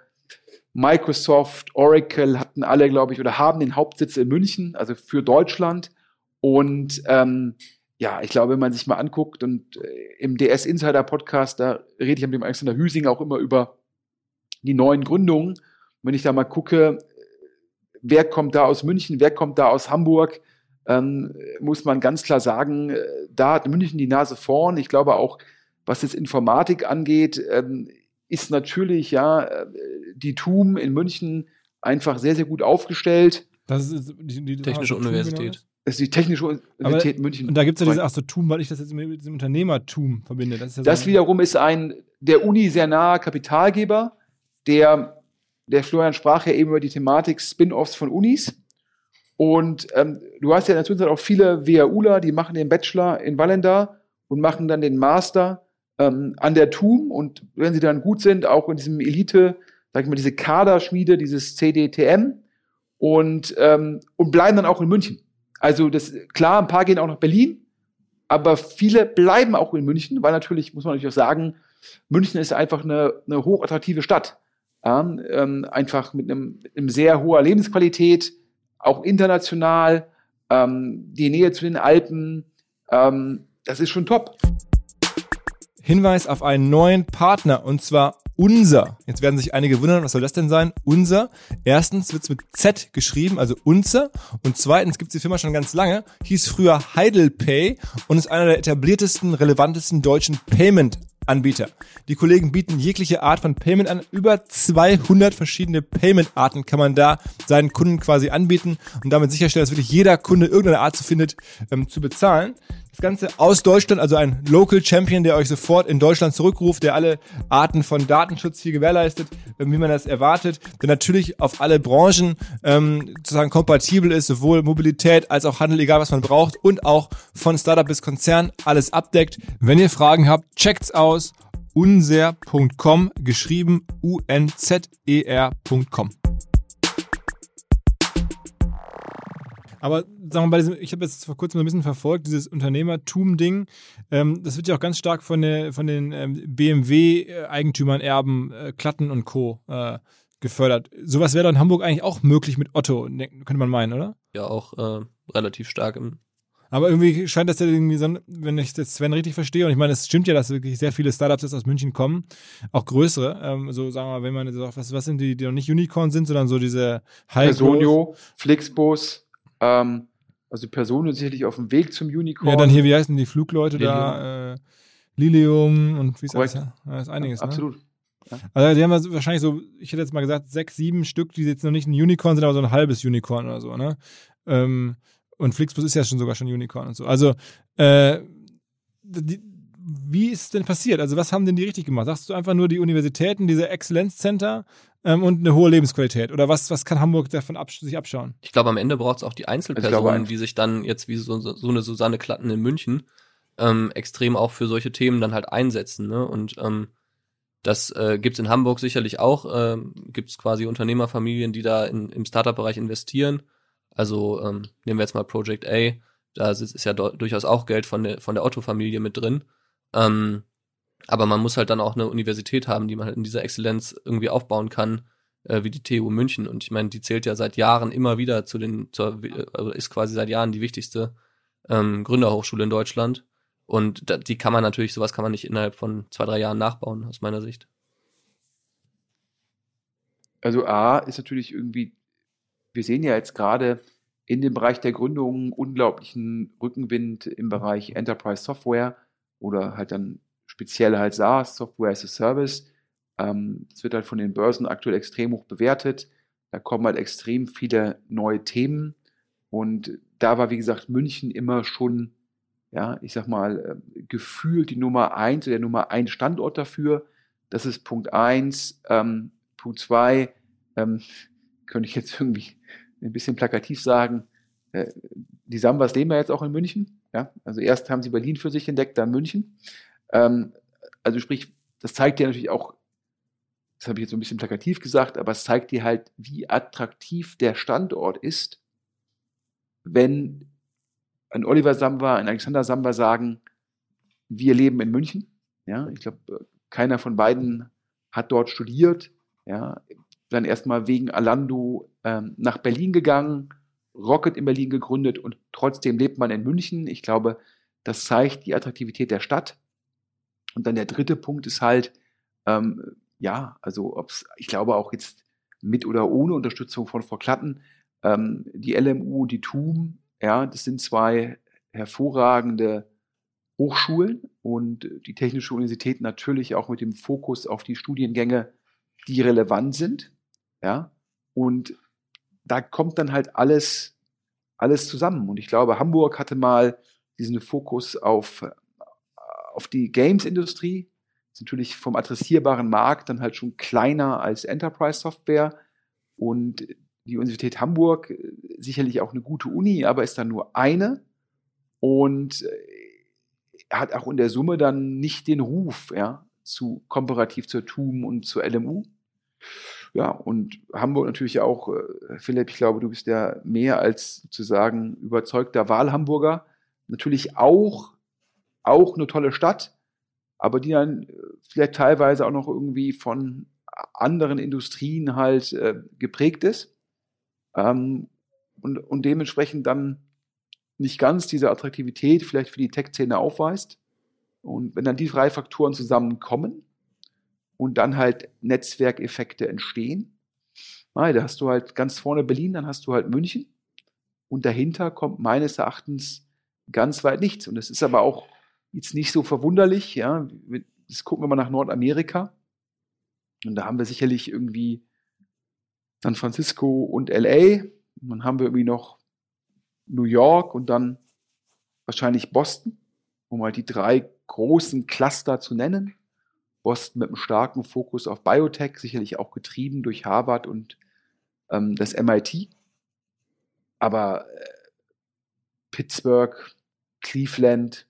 Microsoft, Oracle hatten alle, glaube ich, oder haben den Hauptsitz in München, also für Deutschland. Und ähm, ja, ich glaube, wenn man sich mal anguckt und äh, im DS Insider Podcast, da rede ich mit dem Alexander Hüsing auch immer über die neuen Gründungen. Und wenn ich da mal gucke, wer kommt da aus München, wer kommt da aus Hamburg, ähm, muss man ganz klar sagen, äh, da hat München die Nase vorn. Ich glaube auch, was jetzt Informatik angeht, ähm, ist natürlich ja äh, die TUM in München einfach sehr, sehr gut aufgestellt. Das ist die, die Technische Universität. Das ist die Technische Universität Aber, München. Und da gibt es ja diese, ach so, TUM, weil ich das jetzt mit diesem Unternehmertum verbinde. Das, ist ja das so wiederum ist ein der Uni sehr naher Kapitalgeber, der, der Florian sprach ja eben über die Thematik Spin-offs von Unis. Und ähm, du hast ja natürlich auch viele WHUler, die machen den Bachelor in Wallenda und machen dann den Master ähm, an der TUM und wenn sie dann gut sind, auch in diesem Elite, sag ich mal, diese Kaderschmiede, dieses CDTM und, ähm, und bleiben dann auch in München. Also das klar, ein paar gehen auch nach Berlin, aber viele bleiben auch in München, weil natürlich, muss man natürlich auch sagen, München ist einfach eine, eine hochattraktive Stadt. Ähm, einfach mit einem, einem sehr hoher Lebensqualität, auch international, ähm, die Nähe zu den Alpen, ähm, das ist schon top. Hinweis auf einen neuen Partner und zwar unser. Jetzt werden sich einige wundern, was soll das denn sein? Unser. Erstens wird es mit Z geschrieben, also unser. Und zweitens gibt es die Firma schon ganz lange, hieß früher HeidelPay und ist einer der etabliertesten, relevantesten deutschen Payment Anbieter. Die Kollegen bieten jegliche Art von Payment an. Über 200 verschiedene Payment-Arten kann man da seinen Kunden quasi anbieten und damit sicherstellen, dass wirklich jeder Kunde irgendeine Art zu findet, ähm, zu bezahlen. Das Ganze aus Deutschland, also ein Local Champion, der euch sofort in Deutschland zurückruft, der alle Arten von Datenschutz hier gewährleistet, ähm, wie man das erwartet, der natürlich auf alle Branchen ähm, sozusagen kompatibel ist, sowohl Mobilität als auch Handel, egal was man braucht und auch von Startup bis Konzern alles abdeckt. Wenn ihr Fragen habt, checkt's aus unser.com, geschrieben U-N-Z-E-R.com. Aber sagen wir mal, diesem, ich habe jetzt vor kurzem ein bisschen verfolgt, dieses Unternehmertum-Ding. Ähm, das wird ja auch ganz stark von, der, von den ähm, BMW-Eigentümern, Erben, äh, Klatten und Co. Äh, gefördert. Sowas wäre doch in Hamburg eigentlich auch möglich mit Otto, ne, könnte man meinen, oder? Ja, auch äh, relativ stark im aber irgendwie scheint das ja irgendwie so, wenn ich das Sven richtig verstehe, und ich meine, es stimmt ja, dass wirklich sehr viele Startups jetzt aus München kommen, auch größere, ähm, so sagen wir mal, wenn man sagt, was, was sind die, die noch nicht Unicorn sind, sondern so diese High Personio, Flixbus, ähm, also Personio sicherlich auf dem Weg zum Unicorn. Ja, dann hier, wie heißen die Flugleute Lilium. da? Äh, Lilium und wie ist das? Das ist einiges. Ja, ne? absolut. Ja. Also die haben wahrscheinlich so, ich hätte jetzt mal gesagt, sechs, sieben Stück, die jetzt noch nicht ein Unicorn sind, aber so ein halbes Unicorn oder so, ne? Ähm, und Flixbus ist ja schon sogar schon Unicorn und so. Also, äh, die, wie ist es denn passiert? Also, was haben denn die richtig gemacht? Sagst du einfach nur die Universitäten, diese Exzellenzcenter ähm, und eine hohe Lebensqualität? Oder was, was kann Hamburg davon abs sich abschauen? Ich glaube, am Ende braucht es auch die Einzelpersonen, die sich dann jetzt wie so, so eine Susanne Klatten in München ähm, extrem auch für solche Themen dann halt einsetzen. Ne? Und ähm, das äh, gibt es in Hamburg sicherlich auch. Ähm, gibt es quasi Unternehmerfamilien, die da in, im Startup-Bereich investieren Also ähm, nehmen wir jetzt mal Project A, da ist ja durchaus auch Geld von der, von der Otto-Familie mit drin. Ähm, aber man muss halt dann auch eine Universität haben, die man halt in dieser Exzellenz irgendwie aufbauen kann, äh, wie die TU München. Und ich meine, die zählt ja seit Jahren immer wieder zu den, zur, also ist quasi seit Jahren die wichtigste ähm, Gründerhochschule in Deutschland. Und da, die kann man natürlich, sowas kann man nicht innerhalb von zwei, drei Jahren nachbauen, aus meiner Sicht. Also A ist natürlich irgendwie, wir sehen ja jetzt gerade in dem Bereich der Gründung unglaublichen Rückenwind im Bereich Enterprise Software oder halt dann speziell halt SaaS, Software as a Service. Ähm, das wird halt von den Börsen aktuell extrem hoch bewertet. Da kommen halt extrem viele neue Themen. Und da war, wie gesagt, München immer schon, ja, ich sag mal, äh, gefühlt die Nummer eins oder der Nummer ein Standort dafür. Das ist Punkt eins. Ähm, Punkt zwei, ähm, könnte ich jetzt irgendwie ein bisschen plakativ sagen, äh, die Sambas leben ja jetzt auch in München. Ja? Also erst haben sie Berlin für sich entdeckt, dann München. Ähm, also sprich, das zeigt dir natürlich auch, das habe ich jetzt so ein bisschen plakativ gesagt, aber es zeigt dir halt, wie attraktiv der Standort ist, wenn ein Oliver Samba, ein Alexander Samba sagen, wir leben in München. Ja, ich glaube, keiner von beiden hat dort studiert. Ja, dann erstmal wegen Alando ähm, nach Berlin gegangen, Rocket in Berlin gegründet und trotzdem lebt man in München. Ich glaube, das zeigt die Attraktivität der Stadt. Und dann der dritte Punkt ist halt, ähm, ja, also ob's, ich glaube auch jetzt mit oder ohne Unterstützung von Frau Klatten, ähm, die LMU, die TUM, ja, das sind zwei hervorragende Hochschulen und die Technische Universität natürlich auch mit dem Fokus auf die Studiengänge, die relevant sind, ja, und da kommt dann halt alles, alles zusammen. Und ich glaube, Hamburg hatte mal diesen Fokus auf auf die Games-Industrie. Ist natürlich vom adressierbaren Markt dann halt schon kleiner als Enterprise-Software. Und die Universität Hamburg, äh, sicherlich auch eine gute Uni, aber ist dann nur eine. Und äh, hat auch in der Summe dann nicht den Ruf, ja, zu komparativ zur TUM und zur LMU. Ja, und Hamburg natürlich auch, äh, Philipp, ich glaube, du bist ja mehr als sozusagen überzeugter Wahlhamburger. Natürlich auch auch eine tolle Stadt, aber die dann äh, vielleicht teilweise auch noch irgendwie von anderen Industrien halt äh, geprägt ist ähm, und, und dementsprechend dann nicht ganz diese Attraktivität vielleicht für die Tech-Szene aufweist. Und wenn dann die drei Faktoren zusammenkommen und dann halt Netzwerkeffekte entstehen, da hast du halt ganz vorne Berlin, dann hast du halt München und dahinter kommt meines Erachtens ganz weit nichts. Und es ist aber auch jetzt nicht so verwunderlich, ja. Jetzt gucken wir mal nach Nordamerika. Und da haben wir sicherlich irgendwie San Francisco und LA. Und dann haben wir irgendwie noch New York und dann wahrscheinlich Boston, um mal die drei großen Cluster zu nennen. Boston mit einem starken Fokus auf Biotech, sicherlich auch getrieben durch Harvard und ähm, das MIT. Aber äh, Pittsburgh, Cleveland,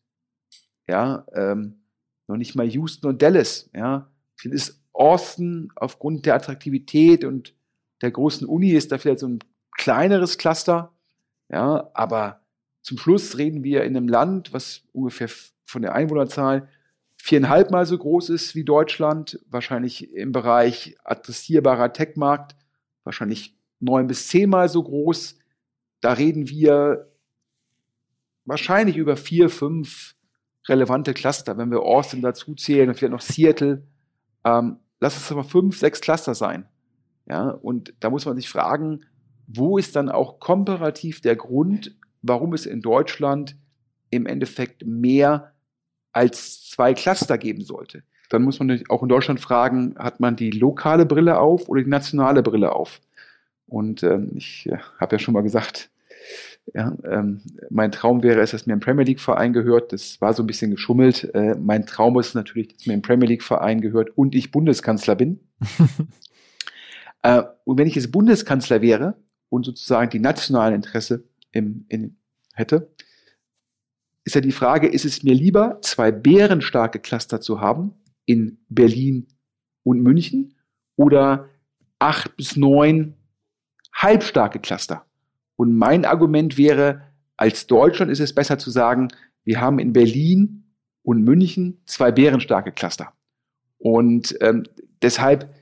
ja, ähm, noch nicht mal Houston und Dallas, ja. Vielleicht ist Austin aufgrund der Attraktivität und der großen Uni ist da vielleicht so ein kleineres Cluster, ja, aber zum Schluss reden wir in einem Land, was ungefähr von der Einwohnerzahl viereinhalb Mal so groß ist wie Deutschland, wahrscheinlich im Bereich adressierbarer Tech-Markt, wahrscheinlich neun bis zehnmal so groß. Da reden wir wahrscheinlich über vier, fünf relevante Cluster. Wenn wir Austin dazu zählen und vielleicht noch Seattle, ähm, lass es aber fünf, sechs Cluster sein. Ja, und da muss man sich fragen, wo ist dann auch komparativ der Grund, warum es in Deutschland im Endeffekt mehr als zwei Cluster geben sollte? Dann muss man auch in Deutschland fragen, hat man die lokale Brille auf oder die nationale Brille auf? Und ähm, ich äh, habe ja schon mal gesagt, ja, ähm, mein Traum wäre es, dass mir ein Premier League-Verein gehört. Das war so ein bisschen geschummelt. Äh, mein Traum ist natürlich, dass mir ein Premier League-Verein gehört und ich Bundeskanzler bin. äh, und wenn ich jetzt Bundeskanzler wäre und sozusagen die nationalen Interesse im, in, hätte, ist ja die Frage, ist es mir lieber, zwei bärenstarke Cluster zu haben in Berlin und München oder acht bis neun halbstarke Cluster? Und mein Argument wäre, als Deutschland ist es besser zu sagen, wir haben in Berlin und München zwei bärenstarke Cluster. Und ähm, deshalb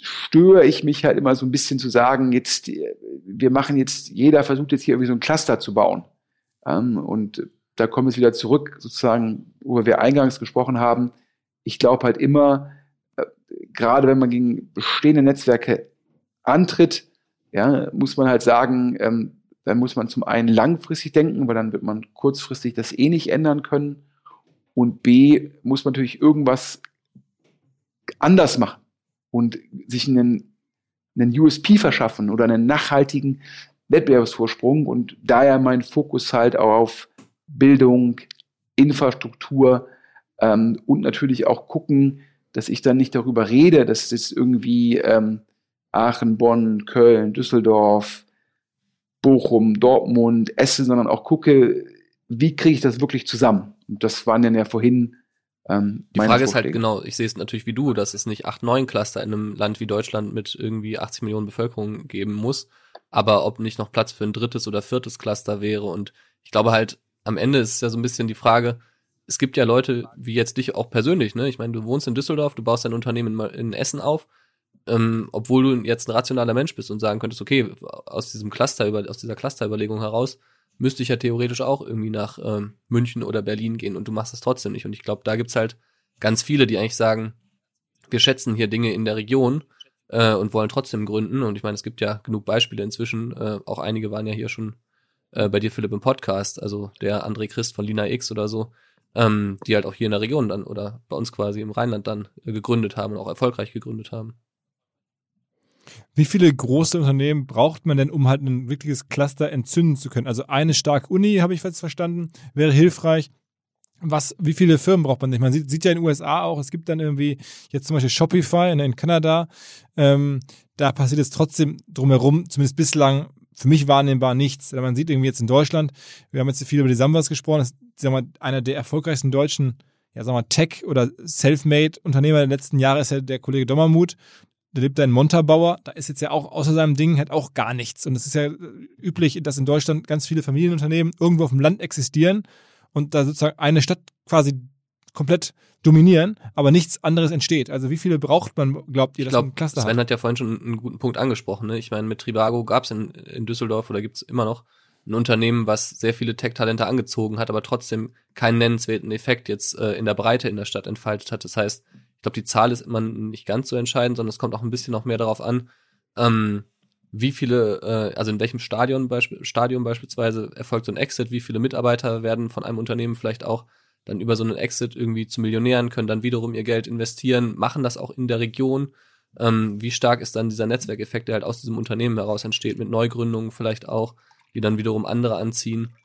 störe ich mich halt immer so ein bisschen zu sagen, jetzt, wir machen jetzt, jeder versucht jetzt hier irgendwie so ein Cluster zu bauen. Ähm, und da kommen wir wieder zurück, sozusagen, wo wir eingangs gesprochen haben. Ich glaube halt immer, äh, gerade wenn man gegen bestehende Netzwerke antritt, ja, muss man halt sagen, ähm, dann muss man zum einen langfristig denken, weil dann wird man kurzfristig das eh nicht ändern können. Und B, muss man natürlich irgendwas anders machen und sich einen, einen USP verschaffen oder einen nachhaltigen Wettbewerbsvorsprung. Und daher mein Fokus halt auch auf Bildung, Infrastruktur ähm, und natürlich auch gucken, dass ich dann nicht darüber rede, dass es irgendwie ähm, Aachen, Bonn, Köln, Düsseldorf, Bochum, Dortmund, Essen, sondern auch gucke, wie kriege ich das wirklich zusammen? Und das waren dann ja vorhin ähm, Die Frage ist halt genau, ich sehe es natürlich wie du, dass es nicht acht, neun Cluster in einem Land wie Deutschland mit irgendwie 80 Millionen Bevölkerung geben muss, aber ob nicht noch Platz für ein drittes oder viertes Cluster wäre. Und ich glaube halt, am Ende ist es ja so ein bisschen die Frage, es gibt ja Leute wie jetzt dich auch persönlich, ne? Ich meine, du wohnst in Düsseldorf, du baust dein Unternehmen in, in Essen auf, ähm, obwohl du jetzt ein rationaler Mensch bist und sagen könntest, okay, aus diesem Cluster, über, aus dieser Clusterüberlegung heraus, müsste ich ja theoretisch auch irgendwie nach ähm, München oder Berlin gehen und du machst das trotzdem nicht. Und ich glaube, da gibt's halt ganz viele, die eigentlich sagen, wir schätzen hier Dinge in der Region äh, und wollen trotzdem gründen. Und ich meine, es gibt ja genug Beispiele inzwischen. Äh, auch einige waren ja hier schon äh, bei dir, Philipp, im Podcast. Also der André Christ von Lina X oder so, ähm, die halt auch hier in der Region dann oder bei uns quasi im Rheinland dann äh, gegründet haben und auch erfolgreich gegründet haben. Wie viele große Unternehmen braucht man denn, um halt ein wirkliches Cluster entzünden zu können? Also eine starke Uni, habe ich jetzt verstanden, wäre hilfreich. Was, wie viele Firmen braucht man nicht? Man sieht, sieht ja in den USA auch, es gibt dann irgendwie jetzt zum Beispiel Shopify in, in Kanada. Ähm, da passiert es trotzdem drumherum, zumindest bislang für mich wahrnehmbar nichts. Man sieht irgendwie jetzt in Deutschland, wir haben jetzt viel über die Sambas gesprochen, das ist sagen wir, einer der erfolgreichsten deutschen ja, sagen wir, Tech- oder Selfmade-Unternehmer der letzten Jahre ist ja der Kollege Dommermuth der lebt da in Montabaur, da ist jetzt ja auch außer seinem Ding halt auch gar nichts. Und es ist ja üblich, dass in Deutschland ganz viele Familienunternehmen irgendwo auf dem Land existieren und da sozusagen eine Stadt quasi komplett dominieren, aber nichts anderes entsteht. Also wie viele braucht man, glaubt ihr, dass glaub, ein Cluster Sven hat? hat ja vorhin schon einen guten Punkt angesprochen. Ne? Ich meine, mit Trivago gab es in, in Düsseldorf oder gibt es immer noch ein Unternehmen, was sehr viele Tech-Talente angezogen hat, aber trotzdem keinen nennenswerten Effekt jetzt äh, in der Breite in der Stadt entfaltet hat. Das heißt, ich glaube, die Zahl ist immer nicht ganz so entscheidend, sondern es kommt auch ein bisschen noch mehr darauf an, ähm, wie viele, äh, also in welchem Stadion, beisp Stadion beispielsweise erfolgt so ein Exit, wie viele Mitarbeiter werden von einem Unternehmen vielleicht auch dann über so einen Exit irgendwie zu Millionären, können dann wiederum ihr Geld investieren, machen das auch in der Region. Ähm, wie stark ist dann dieser Netzwerkeffekt, der halt aus diesem Unternehmen heraus entsteht, mit Neugründungen vielleicht auch, die dann wiederum andere anziehen.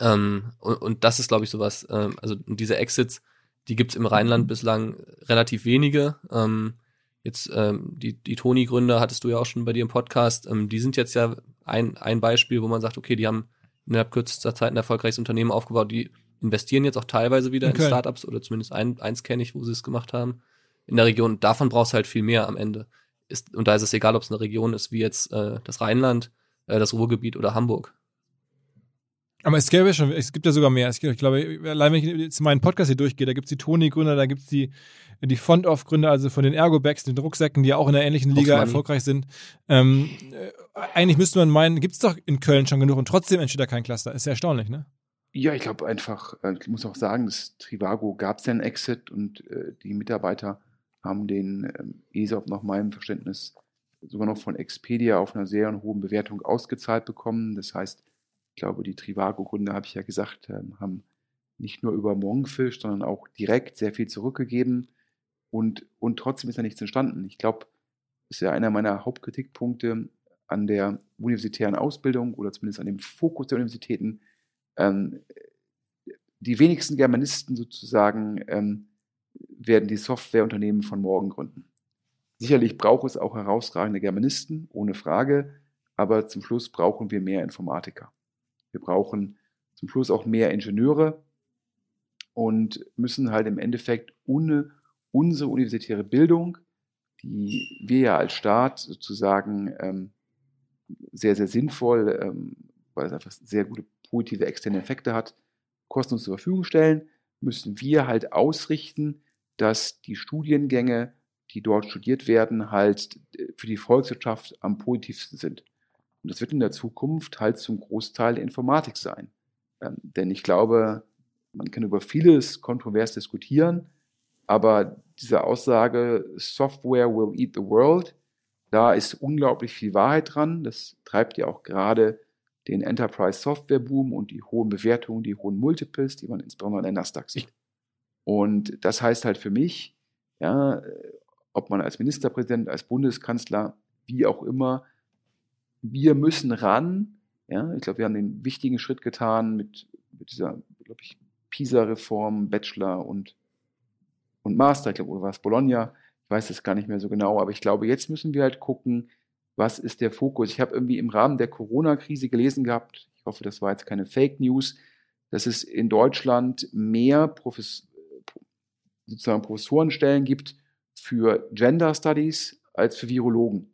Ähm, und, und das ist, glaube ich, sowas, ähm, also diese Exits, die gibt's im Rheinland mhm. bislang relativ wenige. Ähm, jetzt ähm, die, die Toni-Gründer hattest du ja auch schon bei dir im Podcast. Ähm, die sind jetzt ja ein, ein Beispiel, wo man sagt, okay, die haben innerhalb kürzester Zeit ein erfolgreiches Unternehmen aufgebaut. Die investieren jetzt auch teilweise wieder okay. in Startups oder zumindest ein, eins kenne ich, wo sie es gemacht haben in der Region. Davon brauchst du halt viel mehr am Ende. Ist, und da ist es egal, ob es eine Region ist wie jetzt äh, das Rheinland, äh, das Ruhrgebiet oder Hamburg. Aber es gäbe schon, es gibt ja sogar mehr. Ich glaube, allein wenn ich jetzt meinen Podcast hier durchgehe, da gibt es die Toni-Gründer, da gibt es die, die Font-Off-Gründer, also von den Ergo-Bags, den Rucksäcken, die ja auch in der ähnlichen Liga erfolgreich sind. Ähm, äh, eigentlich müsste man meinen, gibt es doch in Köln schon genug und trotzdem entsteht da kein Cluster. Ist ja erstaunlich, ne? Ja, ich glaube einfach, äh, ich muss auch sagen, das Trivago gab es ja einen Exit und äh, die Mitarbeiter haben den ähm, ESOP nach meinem Verständnis sogar noch von Expedia auf einer sehr hohen Bewertung ausgezahlt bekommen. Das heißt, ich glaube, die Trivago-Gründer, habe ich ja gesagt, ähm, haben nicht nur über Monkfish, sondern auch direkt sehr viel zurückgegeben. Und, und trotzdem ist da nichts entstanden. Ich glaube, das ist ja einer meiner Hauptkritikpunkte an der universitären Ausbildung oder zumindest an dem Fokus der Universitäten. Ähm, die wenigsten Germanisten sozusagen ähm, werden die Softwareunternehmen von morgen gründen. Sicherlich braucht es auch herausragende Germanisten, ohne Frage, aber zum Schluss brauchen wir mehr Informatiker. Wir brauchen zum Schluss auch mehr Ingenieure und müssen halt im Endeffekt ohne unsere universitäre Bildung, die wir ja als Staat sozusagen ähm, sehr, sehr sinnvoll, ähm, weil es einfach sehr gute positive externe Effekte hat, kostenlos zur Verfügung stellen, müssen wir halt ausrichten, dass die Studiengänge, die dort studiert werden, halt äh, für die Volkswirtschaft am positivsten sind. Und das wird in der Zukunft halt zum Großteil Informatik sein. Ähm, denn ich glaube, man kann über vieles kontrovers diskutieren, aber diese Aussage, Software will eat the world, da ist unglaublich viel Wahrheit dran. Das treibt ja auch gerade den Enterprise Software Boom und die hohen Bewertungen, die hohen Multiples, die man insbesondere in der Nasdaq sieht. Und das heißt halt für mich, ja, ob man als Ministerpräsident, als Bundeskanzler, wie auch immer, wir müssen ran. Ja, ich glaube, wir haben den wichtigen Schritt getan mit, mit dieser, glaube ich, PISA-Reform, Bachelor und, und Master, ich glaube, oder war es Bologna? Ich weiß es gar nicht mehr so genau, aber ich glaube, jetzt müssen wir halt gucken, was ist der Fokus. Ich habe irgendwie im Rahmen der Corona-Krise gelesen gehabt, ich hoffe, das war jetzt keine Fake News, dass es in Deutschland mehr Profes sozusagen Professorenstellen gibt für Gender Studies als für Virologen.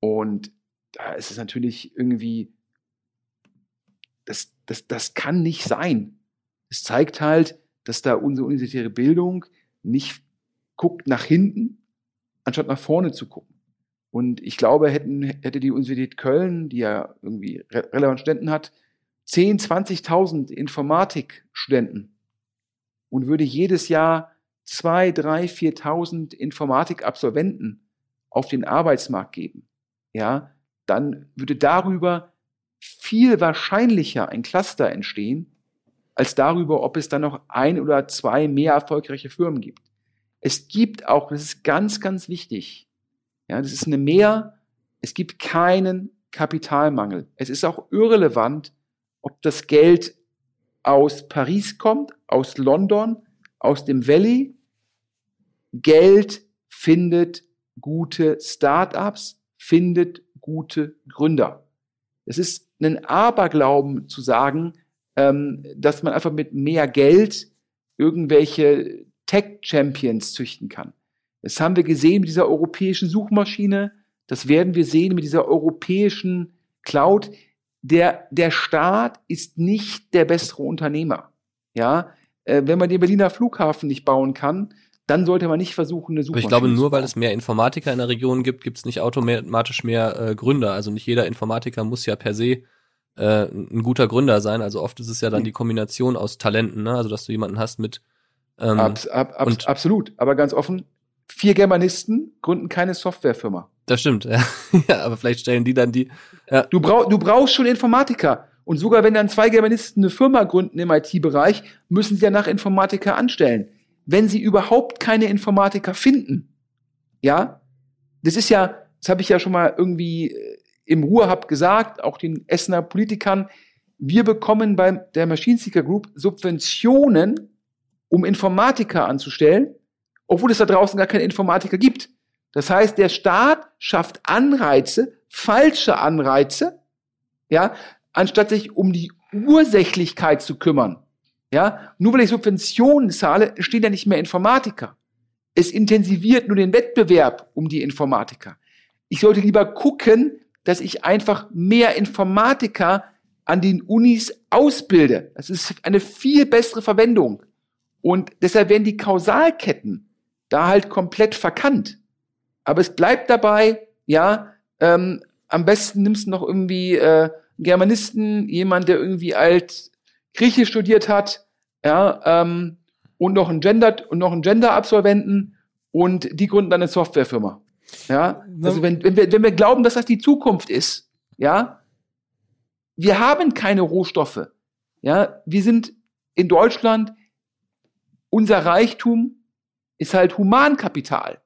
Und da ist es natürlich irgendwie, das, das, das kann nicht sein. Es zeigt halt, dass da unsere universitäre Bildung nicht guckt nach hinten, anstatt nach vorne zu gucken. Und ich glaube, hätten, hätte die Universität Köln, die ja irgendwie re relevant Studenten hat, 10, 20.000 Informatikstudenten und würde jedes Jahr 2, 3, 4.000 Informatikabsolventen auf den Arbeitsmarkt geben, ja, dann würde darüber viel wahrscheinlicher ein Cluster entstehen, als darüber, ob es dann noch ein oder zwei mehr erfolgreiche Firmen gibt. Es gibt auch, das ist ganz, ganz wichtig, ja, das ist eine Mehr, es gibt keinen Kapitalmangel. Es ist auch irrelevant, ob das Geld aus Paris kommt, aus London, aus dem Valley. Geld findet gute Startups, findet gute Gründer. Es ist ein Aberglauben zu sagen, ähm, dass man einfach mit mehr Geld irgendwelche Tech-Champions züchten kann. Das haben wir gesehen mit dieser europäischen Suchmaschine. Das werden wir sehen mit dieser europäischen Cloud. Der, der Staat ist nicht der bessere Unternehmer. Ja, äh, wenn man den Berliner Flughafen nicht bauen kann, dann sollte man nicht versuchen, eine Suchmaschine. Aber ich glaube, nur weil es mehr Informatiker in der Region gibt, gibt es nicht automatisch mehr äh, Gründer. Also nicht jeder Informatiker muss ja per se äh, ein guter Gründer sein. Also oft ist es ja dann die Kombination aus Talenten, ne? Also dass du jemanden hast mit ähm, abs, ab, abs, absolut. Aber ganz offen, vier Germanisten gründen keine Softwarefirma. Das stimmt, ja. ja aber vielleicht stellen die dann die. Ja. Du, brauch, du brauchst schon Informatiker. Und sogar wenn dann zwei Germanisten eine Firma gründen im IT-Bereich, müssen sie ja nach Informatiker anstellen wenn sie überhaupt keine Informatiker finden. Ja, das ist ja, das habe ich ja schon mal irgendwie äh, im Ruhrhub gesagt, auch den Essener Politikern, wir bekommen bei der Machine Seeker Group Subventionen, um Informatiker anzustellen, obwohl es da draußen gar keine Informatiker gibt. Das heißt, der Staat schafft Anreize, falsche Anreize, ja, anstatt sich um die Ursächlichkeit zu kümmern. Ja, nur weil ich Subventionen zahle, stehen ja nicht mehr Informatiker. Es intensiviert nur den Wettbewerb um die Informatiker. Ich sollte lieber gucken, dass ich einfach mehr Informatiker an den Unis ausbilde. Das ist eine viel bessere Verwendung. Und deshalb werden die Kausalketten da halt komplett verkannt. Aber es bleibt dabei, ja, ähm, am besten nimmst du noch irgendwie äh, Germanisten, jemand, der irgendwie alt Griechisch studiert hat, ja, ähm, und noch ein Gender und noch ein Gender-Absolventen und die gründen dann eine Softwarefirma. Ja, also wenn, wenn, wir, wenn wir glauben, dass das die Zukunft ist, ja, wir haben keine Rohstoffe. Ja, wir sind in Deutschland, unser Reichtum ist halt Humankapital.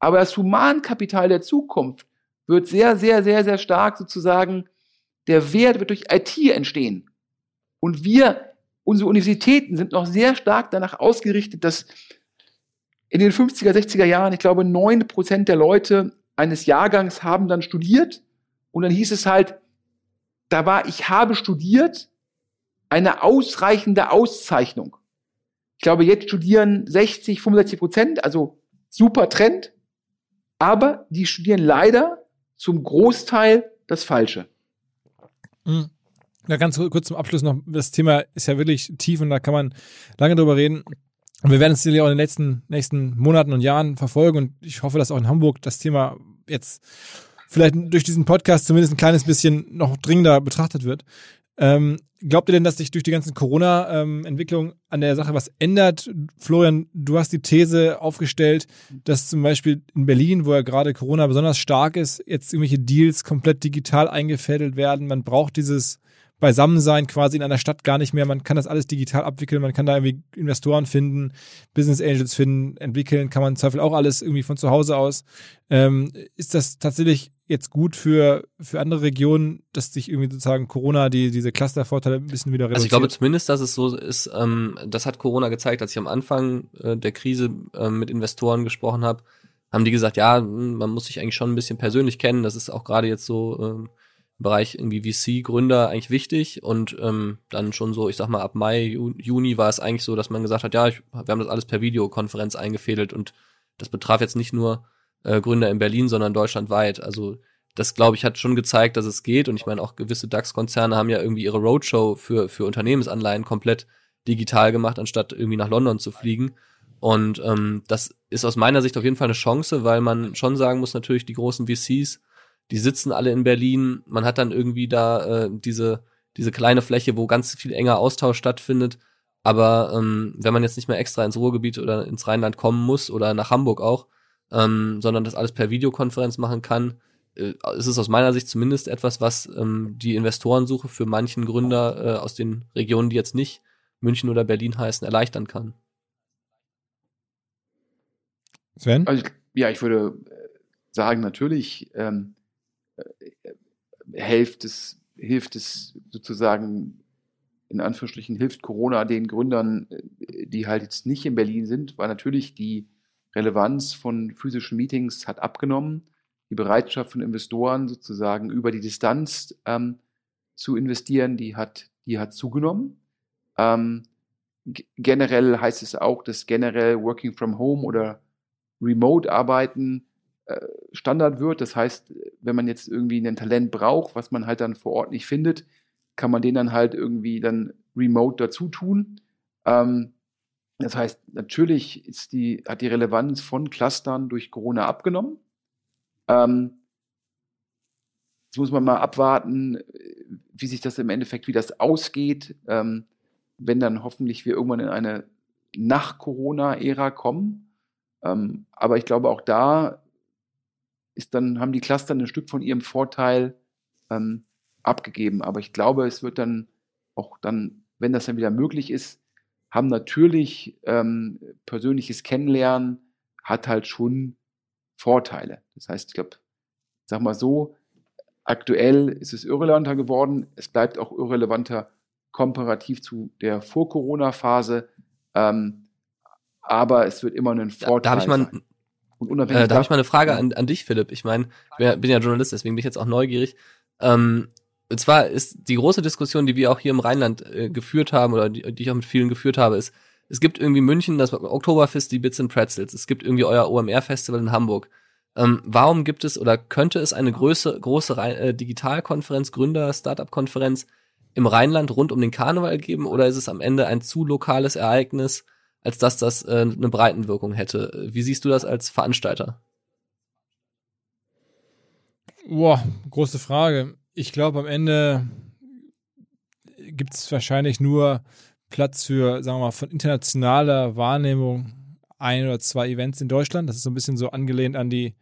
Aber das Humankapital der Zukunft wird sehr, sehr, sehr, sehr stark sozusagen, der Wert wird durch IT entstehen. Und wir, unsere Universitäten sind noch sehr stark danach ausgerichtet, dass in den 50er, 60er Jahren, ich glaube, neun Prozent der Leute eines Jahrgangs haben dann studiert. Und dann hieß es halt, da war, ich habe studiert, eine ausreichende Auszeichnung. Ich glaube, jetzt studieren 60, 65 Prozent, also super Trend. Aber die studieren leider zum Großteil das Falsche. Mhm. Ja, ganz kurz zum Abschluss noch. Das Thema ist ja wirklich tief und da kann man lange drüber reden. Und wir werden es sicherlich auch in den nächsten, nächsten Monaten und Jahren verfolgen und ich hoffe, dass auch in Hamburg das Thema jetzt vielleicht durch diesen Podcast zumindest ein kleines bisschen noch dringender betrachtet wird. Ähm, glaubt ihr denn, dass sich durch die ganzen Corona-Entwicklungen an der Sache was ändert? Florian, du hast die These aufgestellt, dass zum Beispiel in Berlin, wo ja gerade Corona besonders stark ist, jetzt irgendwelche Deals komplett digital eingefädelt werden. Man braucht dieses Beisammensein quasi in einer Stadt gar nicht mehr. Man kann das alles digital abwickeln, man kann da irgendwie Investoren finden, Business Angels finden, entwickeln, kann man im Zweifel auch alles irgendwie von zu Hause aus. Ähm, ist das tatsächlich jetzt gut für, für andere Regionen, dass sich irgendwie sozusagen Corona die, diese Clustervorteile ein bisschen wieder reduziert? Also ich glaube zumindest, dass es so ist, ähm, das hat Corona gezeigt, als ich am Anfang äh, der Krise äh, mit Investoren gesprochen habe, haben die gesagt, ja, hm, man muss sich eigentlich schon ein bisschen persönlich kennen. Das ist auch gerade jetzt so ähm, Bereich irgendwie VC-Gründer eigentlich wichtig. Und ähm, dann schon so, ich sag mal, ab Mai, Juni war es eigentlich so, dass man gesagt hat, ja, ich, wir haben das alles per Videokonferenz eingefädelt und das betraf jetzt nicht nur äh, Gründer in Berlin, sondern deutschlandweit. Also das, glaube ich, hat schon gezeigt, dass es geht. Und ich meine, auch gewisse DAX-Konzerne haben ja irgendwie ihre Roadshow für, für Unternehmensanleihen komplett digital gemacht, anstatt irgendwie nach London zu fliegen. Und ähm, das ist aus meiner Sicht auf jeden Fall eine Chance, weil man schon sagen muss, natürlich die großen VCs, die sitzen alle in Berlin. Man hat dann irgendwie da äh, diese, diese kleine Fläche, wo ganz viel enger Austausch stattfindet. Aber ähm, wenn man jetzt nicht mehr extra ins Ruhrgebiet oder ins Rheinland kommen muss oder nach Hamburg auch, ähm, sondern das alles per Videokonferenz machen kann, äh, ist es aus meiner Sicht zumindest etwas, was ähm, die Investorensuche für manchen Gründer äh, aus den Regionen, die jetzt nicht München oder Berlin heißen, erleichtern kann. Sven? Also, ja, ich würde sagen, natürlich ähm, äh, hilft es, hilft es sozusagen, in Anführungsstrichen, hilft Corona den Gründern, äh, die halt jetzt nicht in Berlin sind, weil natürlich die Relevanz von physischen Meetings hat abgenommen. Die Bereitschaft von Investoren sozusagen über die Distanz ähm, zu investieren, die hat, die hat zugenommen. Ähm, generell heißt es auch, dass generell Working from Home oder Remote-Arbeiten äh, Standard wird. Das heißt, wenn man jetzt irgendwie ein Talent braucht, was man halt dann vor Ort nicht findet, kann man den dann halt irgendwie dann remote dazu tun. Ähm, das heißt, natürlich ist die, hat die Relevanz von Clustern durch Corona abgenommen. Ähm, jetzt muss man mal abwarten, wie sich das im Endeffekt, wie das ausgeht, ähm, wenn dann hoffentlich wir irgendwann in eine Nach-Corona-Ära kommen. Ähm, aber ich glaube, auch da ist dann, haben die Cluster ein Stück von ihrem Vorteil ähm, abgegeben. Aber ich glaube, es wird dann auch dann, wenn das dann wieder möglich ist, haben natürlich ähm, persönliches Kennenlernen, hat halt schon Vorteile. Das heißt, ich glaube, sag mal so, aktuell ist es irrelevanter geworden. Es bleibt auch irrelevanter komparativ zu der Vor-Corona-Phase. Ähm, aber es wird immer einen Vorteil. Da, da habe ich mal, und unabhängig äh, da habe ich mal eine Frage an, an dich, Philipp. Ich meine, ich bin ja Journalist, deswegen bin ich jetzt auch neugierig. Ähm, und zwar ist die große Diskussion, die wir auch hier im Rheinland äh, geführt haben oder die, die ich auch mit vielen geführt habe, ist, es gibt irgendwie München das Oktoberfest, die Bits and Pretzels. Es gibt irgendwie euer OMR-Festival in Hamburg. Ähm, warum gibt es oder könnte es eine große, große äh, Digitalkonferenz, Gründer, Startup-Konferenz im Rheinland rund um den Karneval geben oder ist es am Ende ein zu lokales Ereignis, als dass das äh, eine Breitenwirkung hätte. Wie siehst du das als Veranstalter? Boah, große Frage. Ich glaube, am Ende gibt es wahrscheinlich nur Platz für, sagen wir mal, von internationaler Wahrnehmung ein oder zwei Events in Deutschland. Das ist so ein bisschen so angelehnt an die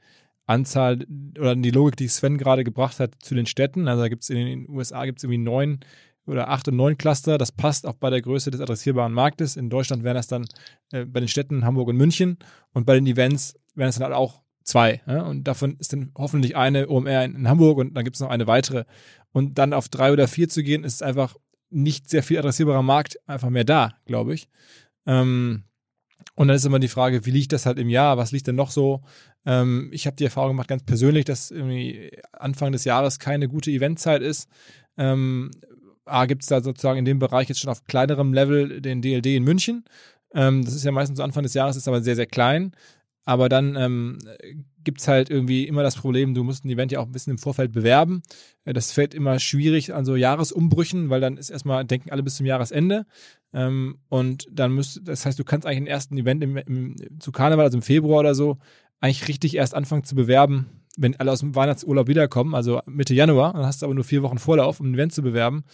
Anzahl oder an die Logik, die Sven gerade gebracht hat zu den Städten. Also da gibt es in den USA gibt es irgendwie neun oder acht und neun Cluster. Das passt auch bei der Größe des adressierbaren Marktes. In Deutschland wären das dann äh, bei den Städten Hamburg und München und bei den Events wären es dann halt auch zwei. Und davon ist dann hoffentlich eine OMR in, in Hamburg und dann gibt es noch eine weitere. Und dann auf drei oder vier zu gehen, ist einfach nicht sehr viel adressierbarer Markt einfach mehr da, glaube ich. Ähm, und dann ist immer die Frage, wie liegt das halt im Jahr? Was liegt denn noch so? Ähm, ich habe die Erfahrung gemacht, ganz persönlich, dass irgendwie Anfang des Jahres keine gute Eventzeit ist. Ähm, A, gibt es da sozusagen in dem Bereich jetzt schon auf kleinerem Level den DLD in München. Ähm, das ist ja meistens Anfang des Jahres, ist aber sehr, sehr klein. aber dann ähm, gibt es halt irgendwie immer das Problem, du musst ein Event ja auch ein bisschen im Vorfeld bewerben. Äh, das fällt immer schwierig an so Jahresumbrüchen, weil dann ist erstmal, denken alle bis zum Jahresende. Ähm, und dann müsst, das heißt, du kannst eigentlich ein ersten Event im, im, zu Karneval, also im Februar oder so, eigentlich richtig erst anfangen zu bewerben, wenn alle aus dem Weihnachtsurlaub wiederkommen, also Mitte Januar, dann hast du aber nur vier Wochen Vorlauf, um ein Event zu bewerben.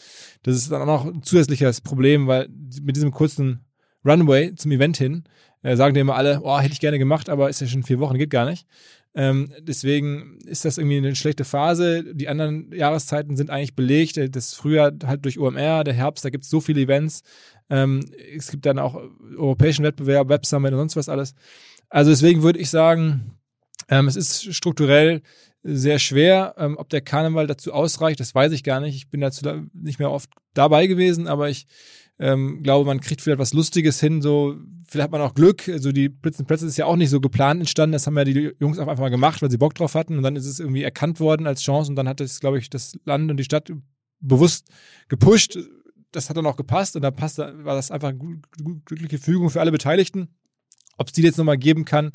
Das ist dann auch noch ein zusätzliches Problem, weil mit diesem kurzen Runway zum Event hin äh, sagen dir immer alle, oh, hätte ich gerne gemacht, aber ist ja schon vier Wochen, geht gar nicht. Ähm, deswegen ist das irgendwie eine schlechte Phase. Die anderen Jahreszeiten sind eigentlich belegt. Das Frühjahr halt durch OMR, der Herbst, da gibt es so viele Events. Ähm, es gibt dann auch europäischen Wettbewerb, Web Summit und sonst was alles. Also deswegen würde ich sagen, ähm, es ist strukturell sehr schwer. Ähm, ob der Karneval dazu ausreicht, das weiß ich gar nicht. Ich bin dazu da nicht mehr oft dabei gewesen, aber ich ähm, glaube, man kriegt vielleicht was Lustiges hin. So, vielleicht hat man auch Glück. Also die Blitzen Plätze ist ja auch nicht so geplant entstanden. Das haben ja die Jungs auch einfach mal gemacht, weil sie Bock drauf hatten. Und dann ist es irgendwie erkannt worden als Chance. Und dann hat es, glaube ich, das Land und die Stadt bewusst gepusht. Das hat dann auch gepasst. Und da passt, war das einfach eine glückliche Fügung für alle Beteiligten. Ob es die jetzt nochmal geben kann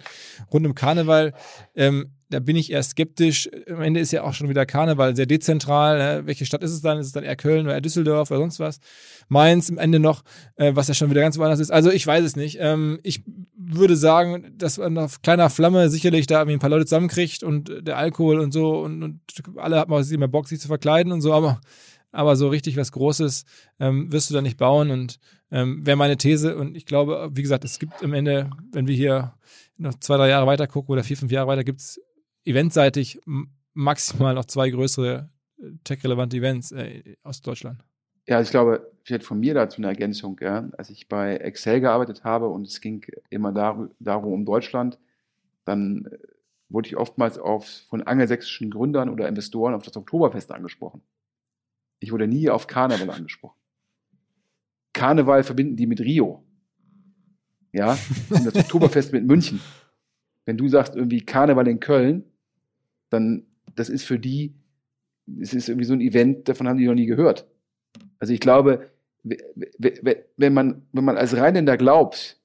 rund um Karneval, ähm, da bin ich eher skeptisch. Am Ende ist ja auch schon wieder Karneval sehr dezentral. Ne? Welche Stadt ist es dann? Ist es dann eher Köln oder eher Düsseldorf oder sonst was? Mainz im Ende noch, äh, was ja schon wieder ganz woanders ist. Also ich weiß es nicht. Ähm, ich würde sagen, dass man auf kleiner Flamme sicherlich da ein paar Leute zusammenkriegt und der Alkohol und so und, und alle haben auch immer Bock, sich zu verkleiden und so, aber aber so richtig was Großes ähm, wirst du da nicht bauen und ähm, wäre meine These. Und ich glaube, wie gesagt, es gibt am Ende, wenn wir hier noch zwei, drei Jahre weiter gucken oder vier, fünf Jahre weiter, gibt es eventseitig maximal noch zwei größere äh, tech-relevante Events äh, aus Deutschland. Ja, ich glaube, vielleicht von mir dazu eine Ergänzung. Ja. Als ich bei Excel gearbeitet habe und es ging immer darum, darum um Deutschland, dann äh, wurde ich oftmals auf, von angelsächsischen Gründern oder Investoren auf das Oktoberfest angesprochen. Ich wurde nie auf Karneval angesprochen. Karneval verbinden die mit Rio. Ja, und das Oktoberfest mit München. Wenn du sagst irgendwie Karneval in Köln, dann das ist für die, es ist irgendwie so ein Event, davon haben die noch nie gehört. Also ich glaube, wenn man, wenn man als Rheinländer glaubt,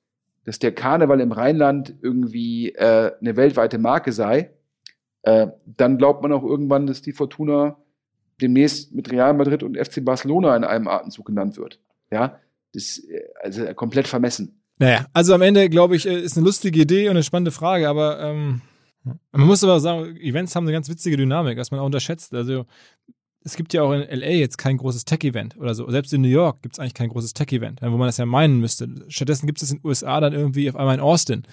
dass der Karneval im Rheinland irgendwie äh, eine weltweite Marke sei, äh, dann glaubt man auch irgendwann, dass die Fortuna demnächst mit Real Madrid und FC Barcelona in einem Atemzug genannt wird. Ja, das ist äh, also komplett vermessen. Naja, also am Ende, glaube ich, äh, ist eine lustige Idee und eine spannende Frage, aber ähm, man muss aber sagen, Events haben eine ganz witzige Dynamik, was man auch unterschätzt. Also es gibt ja auch in LA jetzt kein großes Tech-Event oder so. Selbst in New York gibt es eigentlich kein großes Tech-Event, wo man das ja meinen müsste. Stattdessen gibt es in den USA dann irgendwie auf einmal in Austin.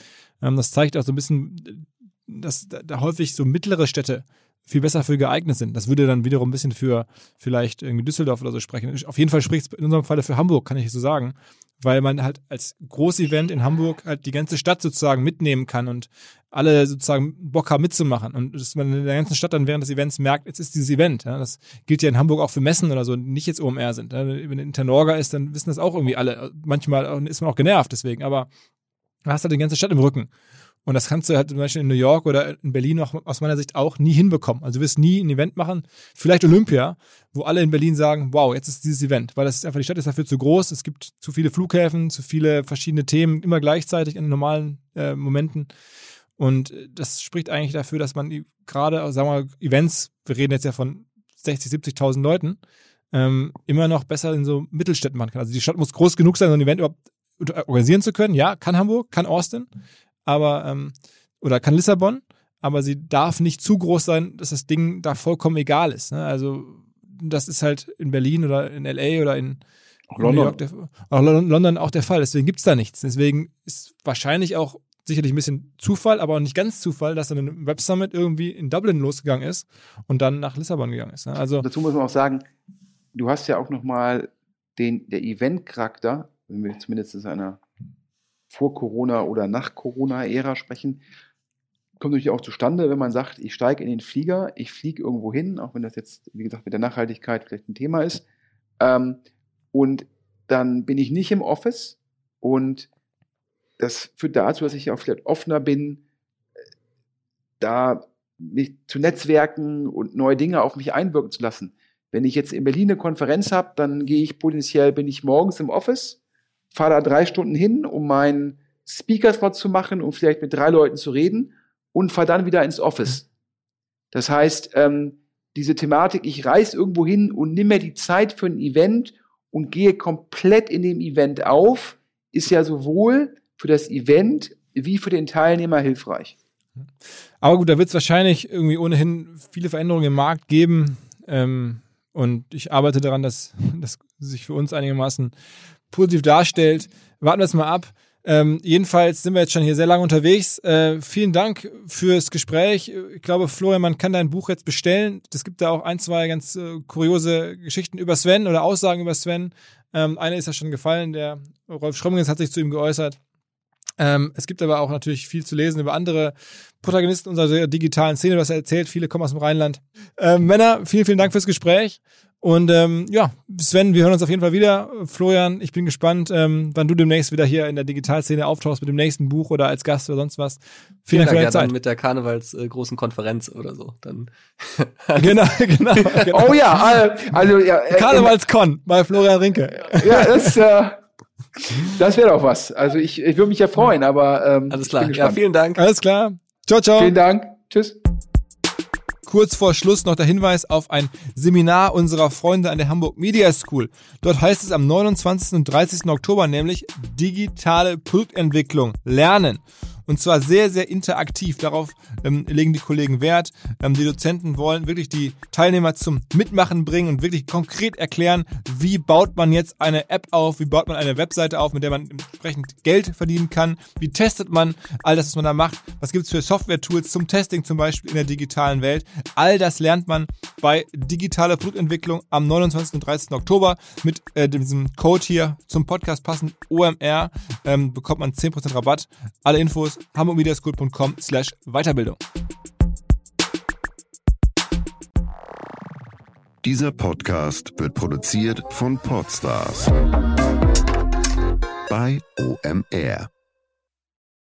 Ähm, das zeigt auch so ein bisschen, dass da häufig so mittlere Städte viel besser für geeignet sind. Das würde dann wiederum ein bisschen für vielleicht irgendwie Düsseldorf oder so sprechen. Auf jeden Fall spricht es in unserem Falle für Hamburg, kann ich so sagen, weil man halt als Großevent in Hamburg halt die ganze Stadt sozusagen mitnehmen kann und alle sozusagen Bock haben mitzumachen und dass man in der ganzen Stadt dann während des Events merkt, jetzt ist dieses Event. Ja, das gilt ja in Hamburg auch für Messen oder so, die nicht jetzt OMR sind. Ja, wenn Internorga ist, dann wissen das auch irgendwie alle. Manchmal ist man auch genervt deswegen, aber hast halt die ganze Stadt im Rücken. Und das kannst du halt zum Beispiel in New York oder in Berlin auch aus meiner Sicht auch nie hinbekommen. Also du wirst nie ein Event machen, vielleicht Olympia, wo alle in Berlin sagen, wow, jetzt ist dieses Event, weil das ist einfach, die Stadt ist dafür zu groß, es gibt zu viele Flughäfen, zu viele verschiedene Themen, immer gleichzeitig in normalen äh, Momenten. Und das spricht eigentlich dafür, dass man gerade, sagen wir mal, Events, wir reden jetzt ja von 60, 70.000 Leuten, ähm, immer noch besser in so Mittelstädten machen kann. Also die Stadt muss groß genug sein, so ein Event überhaupt organisieren zu können. Ja, kann Hamburg, kann Austin, aber ähm, oder kann Lissabon, aber sie darf nicht zu groß sein, dass das Ding da vollkommen egal ist. Ne? Also das ist halt in Berlin oder in LA oder in, in New York, der, auch London auch der Fall. Deswegen gibt's da nichts. Deswegen ist wahrscheinlich auch sicherlich ein bisschen Zufall, aber auch nicht ganz Zufall, dass dann ein Web Summit irgendwie in Dublin losgegangen ist und dann nach Lissabon gegangen ist. Ne? Also dazu muss man auch sagen, du hast ja auch nochmal den der Event-Charakter, wenn wir zumindest in einer vor Corona oder nach Corona-Ära sprechen, kommt natürlich auch zustande, wenn man sagt, ich steige in den Flieger, ich fliege irgendwo hin, auch wenn das jetzt, wie gesagt, mit der Nachhaltigkeit vielleicht ein Thema ist. Ähm, und dann bin ich nicht im Office und das führt dazu, dass ich auch vielleicht offener bin, da mich zu netzwerken und neue Dinge auf mich einwirken zu lassen. Wenn ich jetzt in Berlin eine Konferenz habe, dann gehe ich potenziell, bin ich morgens im Office fahre da drei Stunden hin, um meinen Speaker-Spot zu machen und vielleicht mit drei Leuten zu reden und fahre dann wieder ins Office. Das heißt, ähm, diese Thematik, ich reise irgendwo hin und nimm mir die Zeit für ein Event und gehe komplett in dem Event auf, ist ja sowohl für das Event wie für den Teilnehmer hilfreich. Aber gut, da wird es wahrscheinlich irgendwie ohnehin viele Veränderungen im Markt geben. Ähm, und ich arbeite daran, dass das sich für uns einigermaßen positiv darstellt. Warten wir es mal ab. Ähm, jedenfalls sind wir jetzt schon hier sehr lange unterwegs. Äh, vielen Dank fürs Gespräch. Ich glaube, Florian, man kann dein Buch jetzt bestellen. Es gibt da auch ein, zwei ganz äh, kuriose Geschichten über Sven oder Aussagen über Sven. Ähm, eine ist ja schon gefallen. Der Rolf Schrömminges hat sich zu ihm geäußert. Ähm, es gibt aber auch natürlich viel zu lesen über andere Protagonisten unserer digitalen Szene. Hast ja erzählt, viele kommen aus dem Rheinland. Ähm, Männer, vielen, vielen Dank fürs Gespräch. Und ähm, ja, Sven, wir hören uns auf jeden Fall wieder. Florian, ich bin gespannt, ähm, wann du demnächst wieder hier in der Digitalszene auftauchst mit dem nächsten Buch oder als Gast oder sonst was. Vielen, Dank für deine ja, Zeit. Dann mit der Karnevals äh, großen Konferenz oder so. Dann genau, genau, genau. Oh ja, also ja. Äh, Karnevalskon bei Florian Rinke. Ja, das, äh, das wäre doch was. Also ich, ich würde mich ja freuen, aber ähm, alles klar. Ja, vielen Dank. Alles klar. Ciao, ciao. Vielen Dank. Tschüss. Kurz vor Schluss noch der Hinweis auf ein Seminar unserer Freunde an der Hamburg Media School. Dort heißt es am 29. und 30. Oktober nämlich digitale Produktentwicklung lernen. Und zwar sehr, sehr interaktiv. Darauf ähm, legen die Kollegen Wert. Ähm, die Dozenten wollen wirklich die Teilnehmer zum Mitmachen bringen und wirklich konkret erklären, wie baut man jetzt eine App auf, wie baut man eine Webseite auf, mit der man entsprechend Geld verdienen kann, wie testet man all das, was man da macht, was gibt es für Software-Tools zum Testing zum Beispiel in der digitalen Welt. All das lernt man bei digitaler Produktentwicklung am 29. und 30. Oktober mit äh, diesem Code hier zum Podcast passend OMR ähm, bekommt man 10% Rabatt. Alle Infos hamburgmediaschool.com slash Weiterbildung. Dieser Podcast wird produziert von Podstars bei OMR.